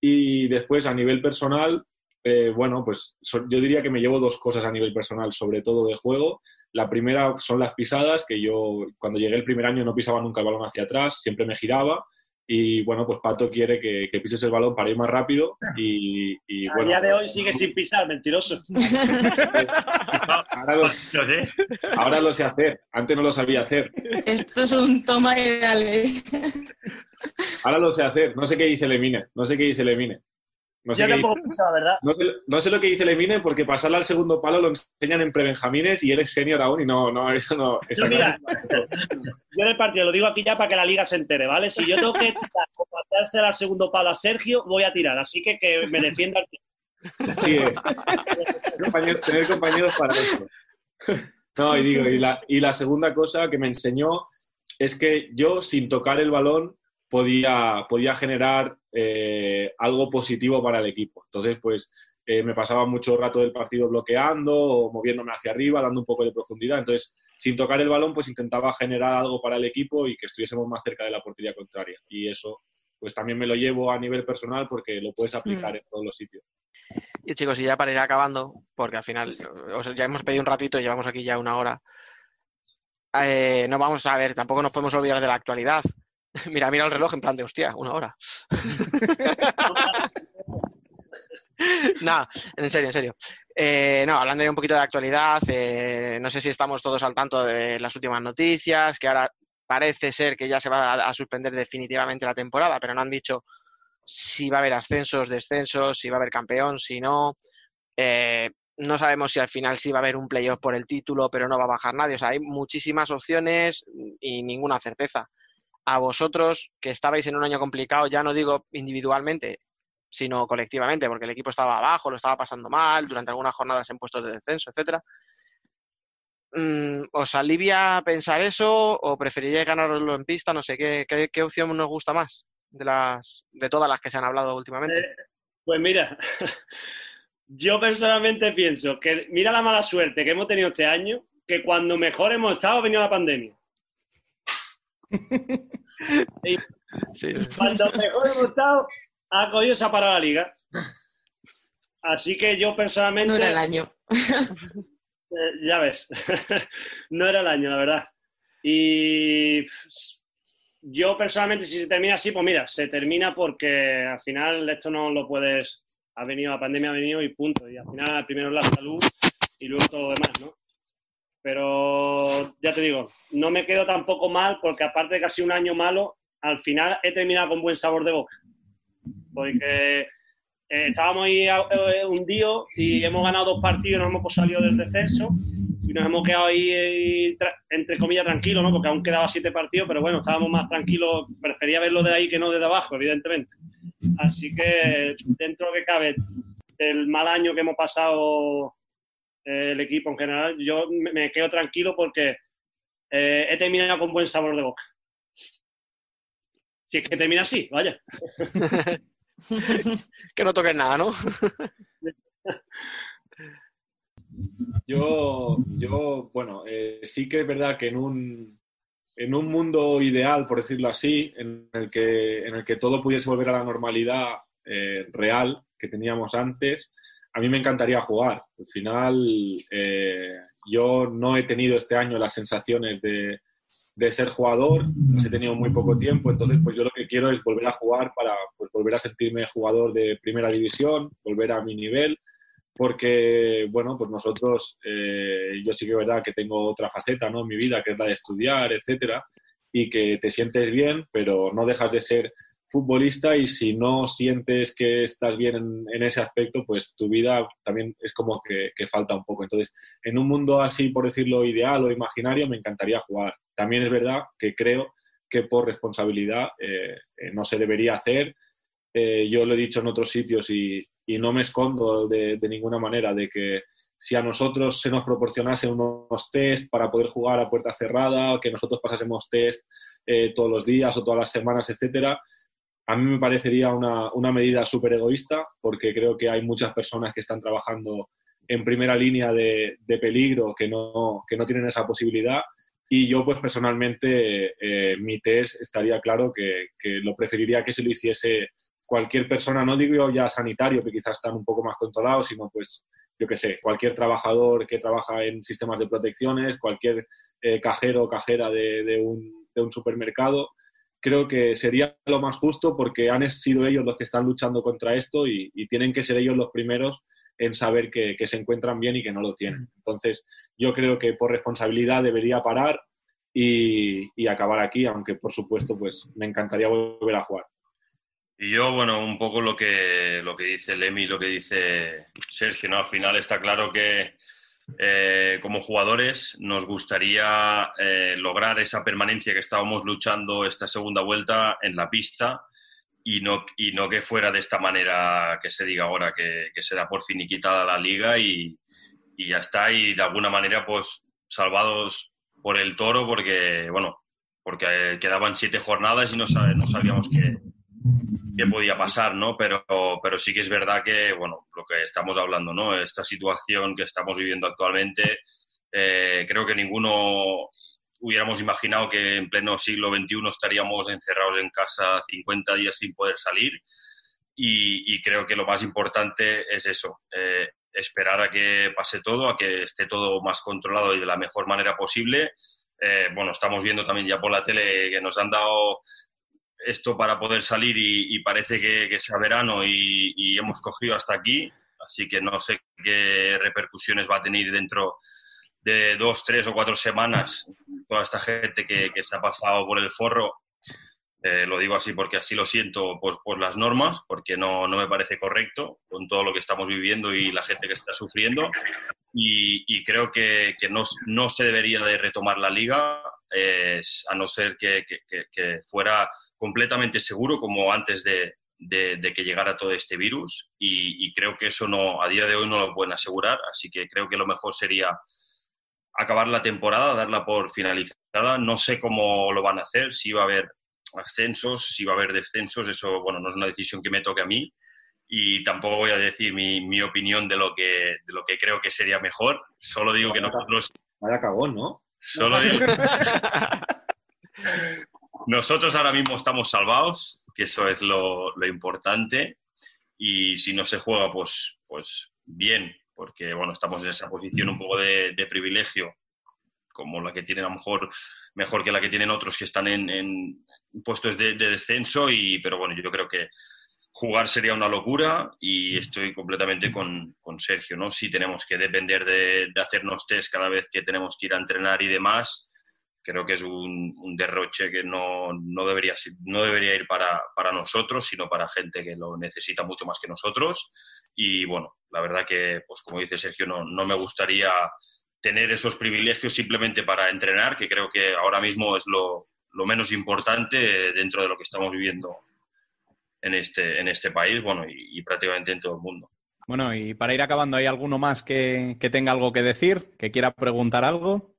Y después, a nivel personal, eh, bueno, pues yo diría que me llevo dos cosas a nivel personal, sobre todo de juego. La primera son las pisadas, que yo cuando llegué el primer año no pisaba nunca el balón hacia atrás, siempre me giraba. Y bueno, pues Pato quiere que, pises el balón para ir más rápido. Y, a día de hoy sigue sin pisar, mentiroso. ahora, lo, ahora, lo, sé hacer, antes no lo sabía hacer. Esto es un toma y dale. Ahora lo sé hacer, no sé qué dice Lemine, no sé qué dice Lemine. No sé, ¿verdad? No sé, lo que dice Lemine porque pasarle al segundo palo lo enseñan en prebenjamines y él es senior aún y no, no, eso no. yo, mira, yo en el partido lo digo aquí ya para que la liga se entere, ¿vale? Si yo tengo que tirar o pasarse al segundo palo a Sergio, voy a tirar, así que que me defienda el Sí, es. tener compañeros para eso. No, y digo, y la, y la segunda cosa que me enseñó es que yo, sin tocar el balón, podía, podía generar eh, algo positivo para el equipo. Entonces, pues eh, me pasaba mucho rato del partido bloqueando o moviéndome hacia arriba, dando un poco de profundidad. Entonces, sin tocar el balón, pues intentaba generar algo para el equipo y que estuviésemos más cerca de la portería contraria. Y eso, pues también me lo llevo a nivel personal porque lo puedes aplicar mm. en todos los sitios. Y chicos, y ya para ir acabando, porque al final ya hemos pedido un ratito y llevamos aquí ya una hora. Eh, no vamos a ver, tampoco nos podemos olvidar de la actualidad. Mira, mira el reloj en plan de hostia, una hora. no, en serio, en serio. Eh, no, hablando de un poquito de actualidad, eh, no sé si estamos todos al tanto de las últimas noticias, que ahora parece ser que ya se va a, suspender definitivamente la temporada, pero no han dicho si va a haber ascensos, descensos, si va a haber campeón, si no. Eh, no sabemos si al final sí va a haber un playoff por el título, pero no va a bajar nadie. O sea, hay muchísimas opciones y ninguna certeza a vosotros que estabais en un año complicado, ya no digo individualmente, sino colectivamente, porque el equipo estaba abajo, lo estaba pasando mal, durante algunas jornadas en puestos de descenso, etcétera. Mm, ¿Os alivia pensar eso o preferiríais ganarlo en pista? No sé, ¿qué, qué, opción nos gusta más de, las, de todas las que se han hablado últimamente? Eh, pues mira, yo personalmente pienso que mira la mala suerte que hemos tenido este año, que cuando mejor hemos estado ha venido la pandemia. Cuando mejor hemos estado, ha cogido esa para la liga. Así que yo personalmente. No era el año. Eh, ya ves, no era el año, la verdad. Y yo personalmente, si se termina así, pues mira, se termina porque al final esto no lo puedes. Ha venido la pandemia, ha venido y punto. Y al final, primero la salud y luego todo lo demás, ¿no? Pero ya te digo, no me quedo tampoco mal porque aparte de casi un año malo, al final he terminado con buen sabor de boca. Porque eh, estábamos ahí eh, hundidos y hemos ganado dos partidos, nos hemos salido del descenso. y nos hemos quedado ahí, eh, entre comillas, tranquilos, ¿no? Porque aún quedaba siete partidos, pero bueno, estábamos más tranquilos. Prefería verlo de ahí que no desde abajo, evidentemente. Así que dentro de que cabe, del mal año que hemos pasado eh, el equipo en general, yo me, me quedo tranquilo porque eh, he terminado con buen sabor de boca. Si es que termina así, vaya. que no toques nada, ¿no? Yo, yo bueno, eh, sí que es verdad que en un, en un mundo ideal, por decirlo así, en el que, en el que todo pudiese volver a la normalidad eh, real que teníamos antes, a mí me encantaría jugar. Al final, eh, yo no he tenido este año las sensaciones de, de ser jugador, las he tenido muy poco tiempo, entonces pues yo lo que quiero es volver a jugar para pues, volver a sentirme jugador de primera división, volver a mi nivel, porque, bueno, pues nosotros, eh, yo sí que es verdad que tengo otra faceta, ¿no? En mi vida, que es la de estudiar, etcétera, y que te sientes bien, pero no dejas de ser futbolista y si no sientes que estás bien en, en ese aspecto, pues tu vida también es como que, que falta un poco. Entonces, en un mundo así, por decirlo, ideal o imaginario, me encantaría jugar. También es verdad que creo que por responsabilidad eh, eh, no se debería hacer. Eh, yo lo he dicho en otros sitios y, y no me escondo de, de, ninguna manera de que si a nosotros se nos proporcionase unos test para poder jugar a puerta cerrada, que nosotros pasásemos test eh, todos los días o todas las semanas, etcétera, a mí me parecería una, una medida súper egoísta porque creo que hay muchas personas que están trabajando en primera línea de, de peligro que no, que no tienen esa posibilidad y yo, pues personalmente, eh, mi test estaría claro que, que, lo preferiría que se lo hiciese cualquier persona, no digo ya sanitario, que quizás están un poco más controlados, sino pues, yo qué sé, cualquier trabajador que trabaja en sistemas de protecciones, cualquier eh, cajero o cajera de, de, un, de un supermercado. Creo que sería lo más justo porque han sido ellos los que están luchando contra esto y, y tienen que ser ellos los primeros en saber que, que, se encuentran bien y que no lo tienen. Entonces, yo creo que por responsabilidad debería parar y, y, acabar aquí, aunque por supuesto, pues me encantaría volver a jugar. Y yo, bueno, un poco lo que, lo que dice Lemi, lo que dice Sergio, ¿no? Al final está claro que eh, como jugadores nos gustaría eh, lograr esa permanencia que estábamos luchando esta segunda vuelta en la pista y no, y no que fuera de esta manera que se diga ahora, que, que se da por finiquitada la liga y, y, ya está. Y de alguna manera, pues salvados por el toro, porque, bueno, porque quedaban siete jornadas y no, no sabíamos qué, qué, podía pasar, ¿no? Pero, pero sí que es verdad que, bueno, lo que estamos hablando, ¿no? Esta situación que estamos viviendo actualmente, eh, creo que ninguno hubiéramos imaginado que en pleno siglo XXI estaríamos encerrados en casa 50 días sin poder salir. Y, y creo que lo más importante es eso, eh, esperar a que pase todo, a que esté todo más controlado y de la mejor manera posible. Eh, bueno, estamos viendo también ya por la tele que nos han dado esto para poder salir y, y parece que, que, sea verano y, y, hemos cogido hasta aquí, así que no sé qué repercusiones va a tener dentro de dos, tres o cuatro semanas toda esta gente que, que se ha pasado por el forro. Eh, lo digo así porque así lo siento por las normas, porque no, no, me parece correcto con todo lo que estamos viviendo y la gente que está sufriendo. Y, y creo que, que no, no, se debería de retomar la liga, eh, a no ser que, que, fuera completamente seguro como antes de, de, de que llegara todo este virus. Y, y, creo que eso no, a día de hoy no lo pueden asegurar, así que creo que lo mejor sería acabar la temporada, darla por finalizada. No sé cómo lo van a hacer, si va a haber ascensos, si va a haber descensos, eso bueno, no es una decisión que me toque a mí y tampoco voy a decir mi, mi opinión de lo, que, de lo que creo que sería mejor. Solo digo que nosotros... Vaya cagón, ¿no? Solo digo... nosotros ahora mismo estamos salvados, que eso es lo, lo, importante, y si no se juega, pues, pues bien, porque bueno, estamos en esa posición un poco de, de privilegio, como la que tienen a lo mejor mejor que la que tienen otros que están en, en puestos de, de, descenso, y, pero bueno, yo creo que jugar sería una locura y estoy completamente con, con Sergio, ¿no? Si tenemos que depender de, de, hacernos test cada vez que tenemos que ir a entrenar y demás, creo que es un, derroche que no, no, debería, no debería ir para, para nosotros, sino para gente que lo necesita mucho más que nosotros. Y bueno, la verdad que, pues como dice Sergio, no, no me gustaría tener esos privilegios simplemente para entrenar, que creo que ahora mismo es lo, lo menos importante dentro de lo que estamos viviendo en este, en este país, bueno, y, prácticamente en todo el mundo. Bueno, y para ir acabando, ¿hay alguno más que, que tenga algo que decir, que quiera preguntar algo?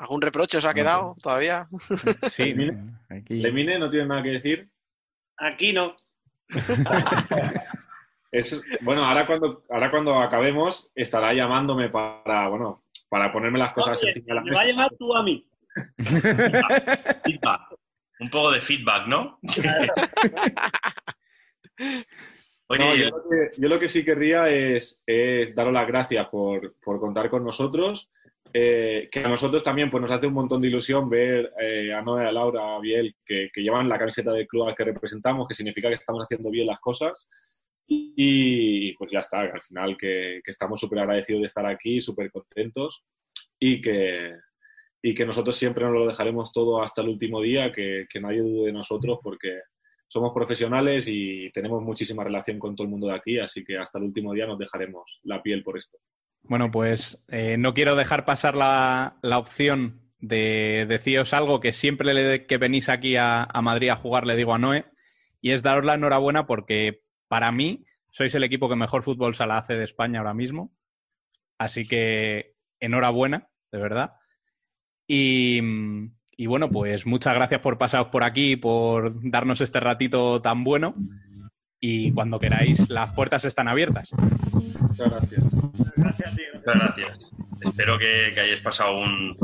¿Algún reproche os ha quedado todavía? Sí, aquí... ¿Lemine no tiene nada que decir? Aquí no. es, bueno, ahora cuando, ahora cuando acabemos estará llamándome para, bueno, para ponerme las cosas encima de la mesa. Me va a llamar tú a mí. Un poco de feedback, ¿no? yo, lo que, sí querría es, daros las gracias por, contar con nosotros. Eh, que a nosotros también pues, nos hace un montón de ilusión ver eh, a Noé, a Laura, a Biel, que, llevan la camiseta del club al que representamos, que significa que estamos haciendo bien las cosas. Y pues ya está, al final que, que estamos súper agradecidos de estar aquí, súper contentos y que, y que nosotros siempre nos lo dejaremos todo hasta el último día, que, nadie dude de nosotros porque somos profesionales y tenemos muchísima relación con todo el mundo de aquí, así que hasta el último día nos dejaremos la piel por esto. Bueno, pues eh, no quiero dejar pasar la, opción de deciros algo que siempre le, que venís aquí a, a, Madrid a jugar le digo a Noé, y es daros la enhorabuena porque para mí sois el equipo que mejor fútbol sala hace de España ahora mismo. Así que enhorabuena, de verdad. Y, bueno, pues muchas gracias por pasaros por aquí, por darnos este ratito tan bueno. Y cuando queráis, las puertas están abiertas. Muchas gracias. Gracias, Muchas gracias. Espero que, hayáis pasado un,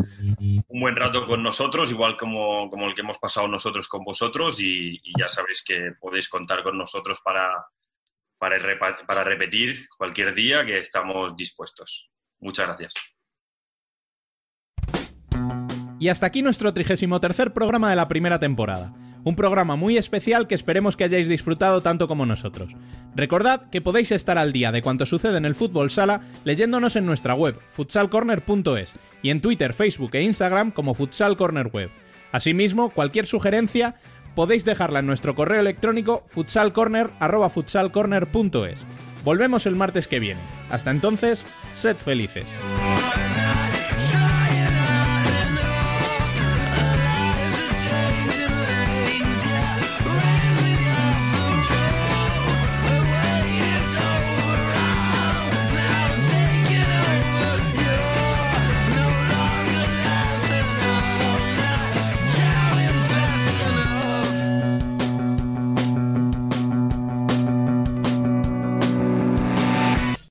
buen rato con nosotros, igual como, el que hemos pasado nosotros con vosotros. Y, ya sabréis que podéis contar con nosotros para, para, para repetir cualquier día que estamos dispuestos. Muchas gracias. Y hasta aquí nuestro 33 programa de la primera temporada. Un programa muy especial que esperemos que hayáis disfrutado tanto como nosotros. Recordad que podéis estar al día de cuanto sucede en el fútbol sala leyéndonos en nuestra web, futsalcorner.es, y en Twitter, Facebook e Instagram como futsalcornerweb. Asimismo, cualquier sugerencia podéis dejarla en nuestro correo electrónico futsalcorner.es. Volvemos el martes que viene. Hasta entonces, sed felices.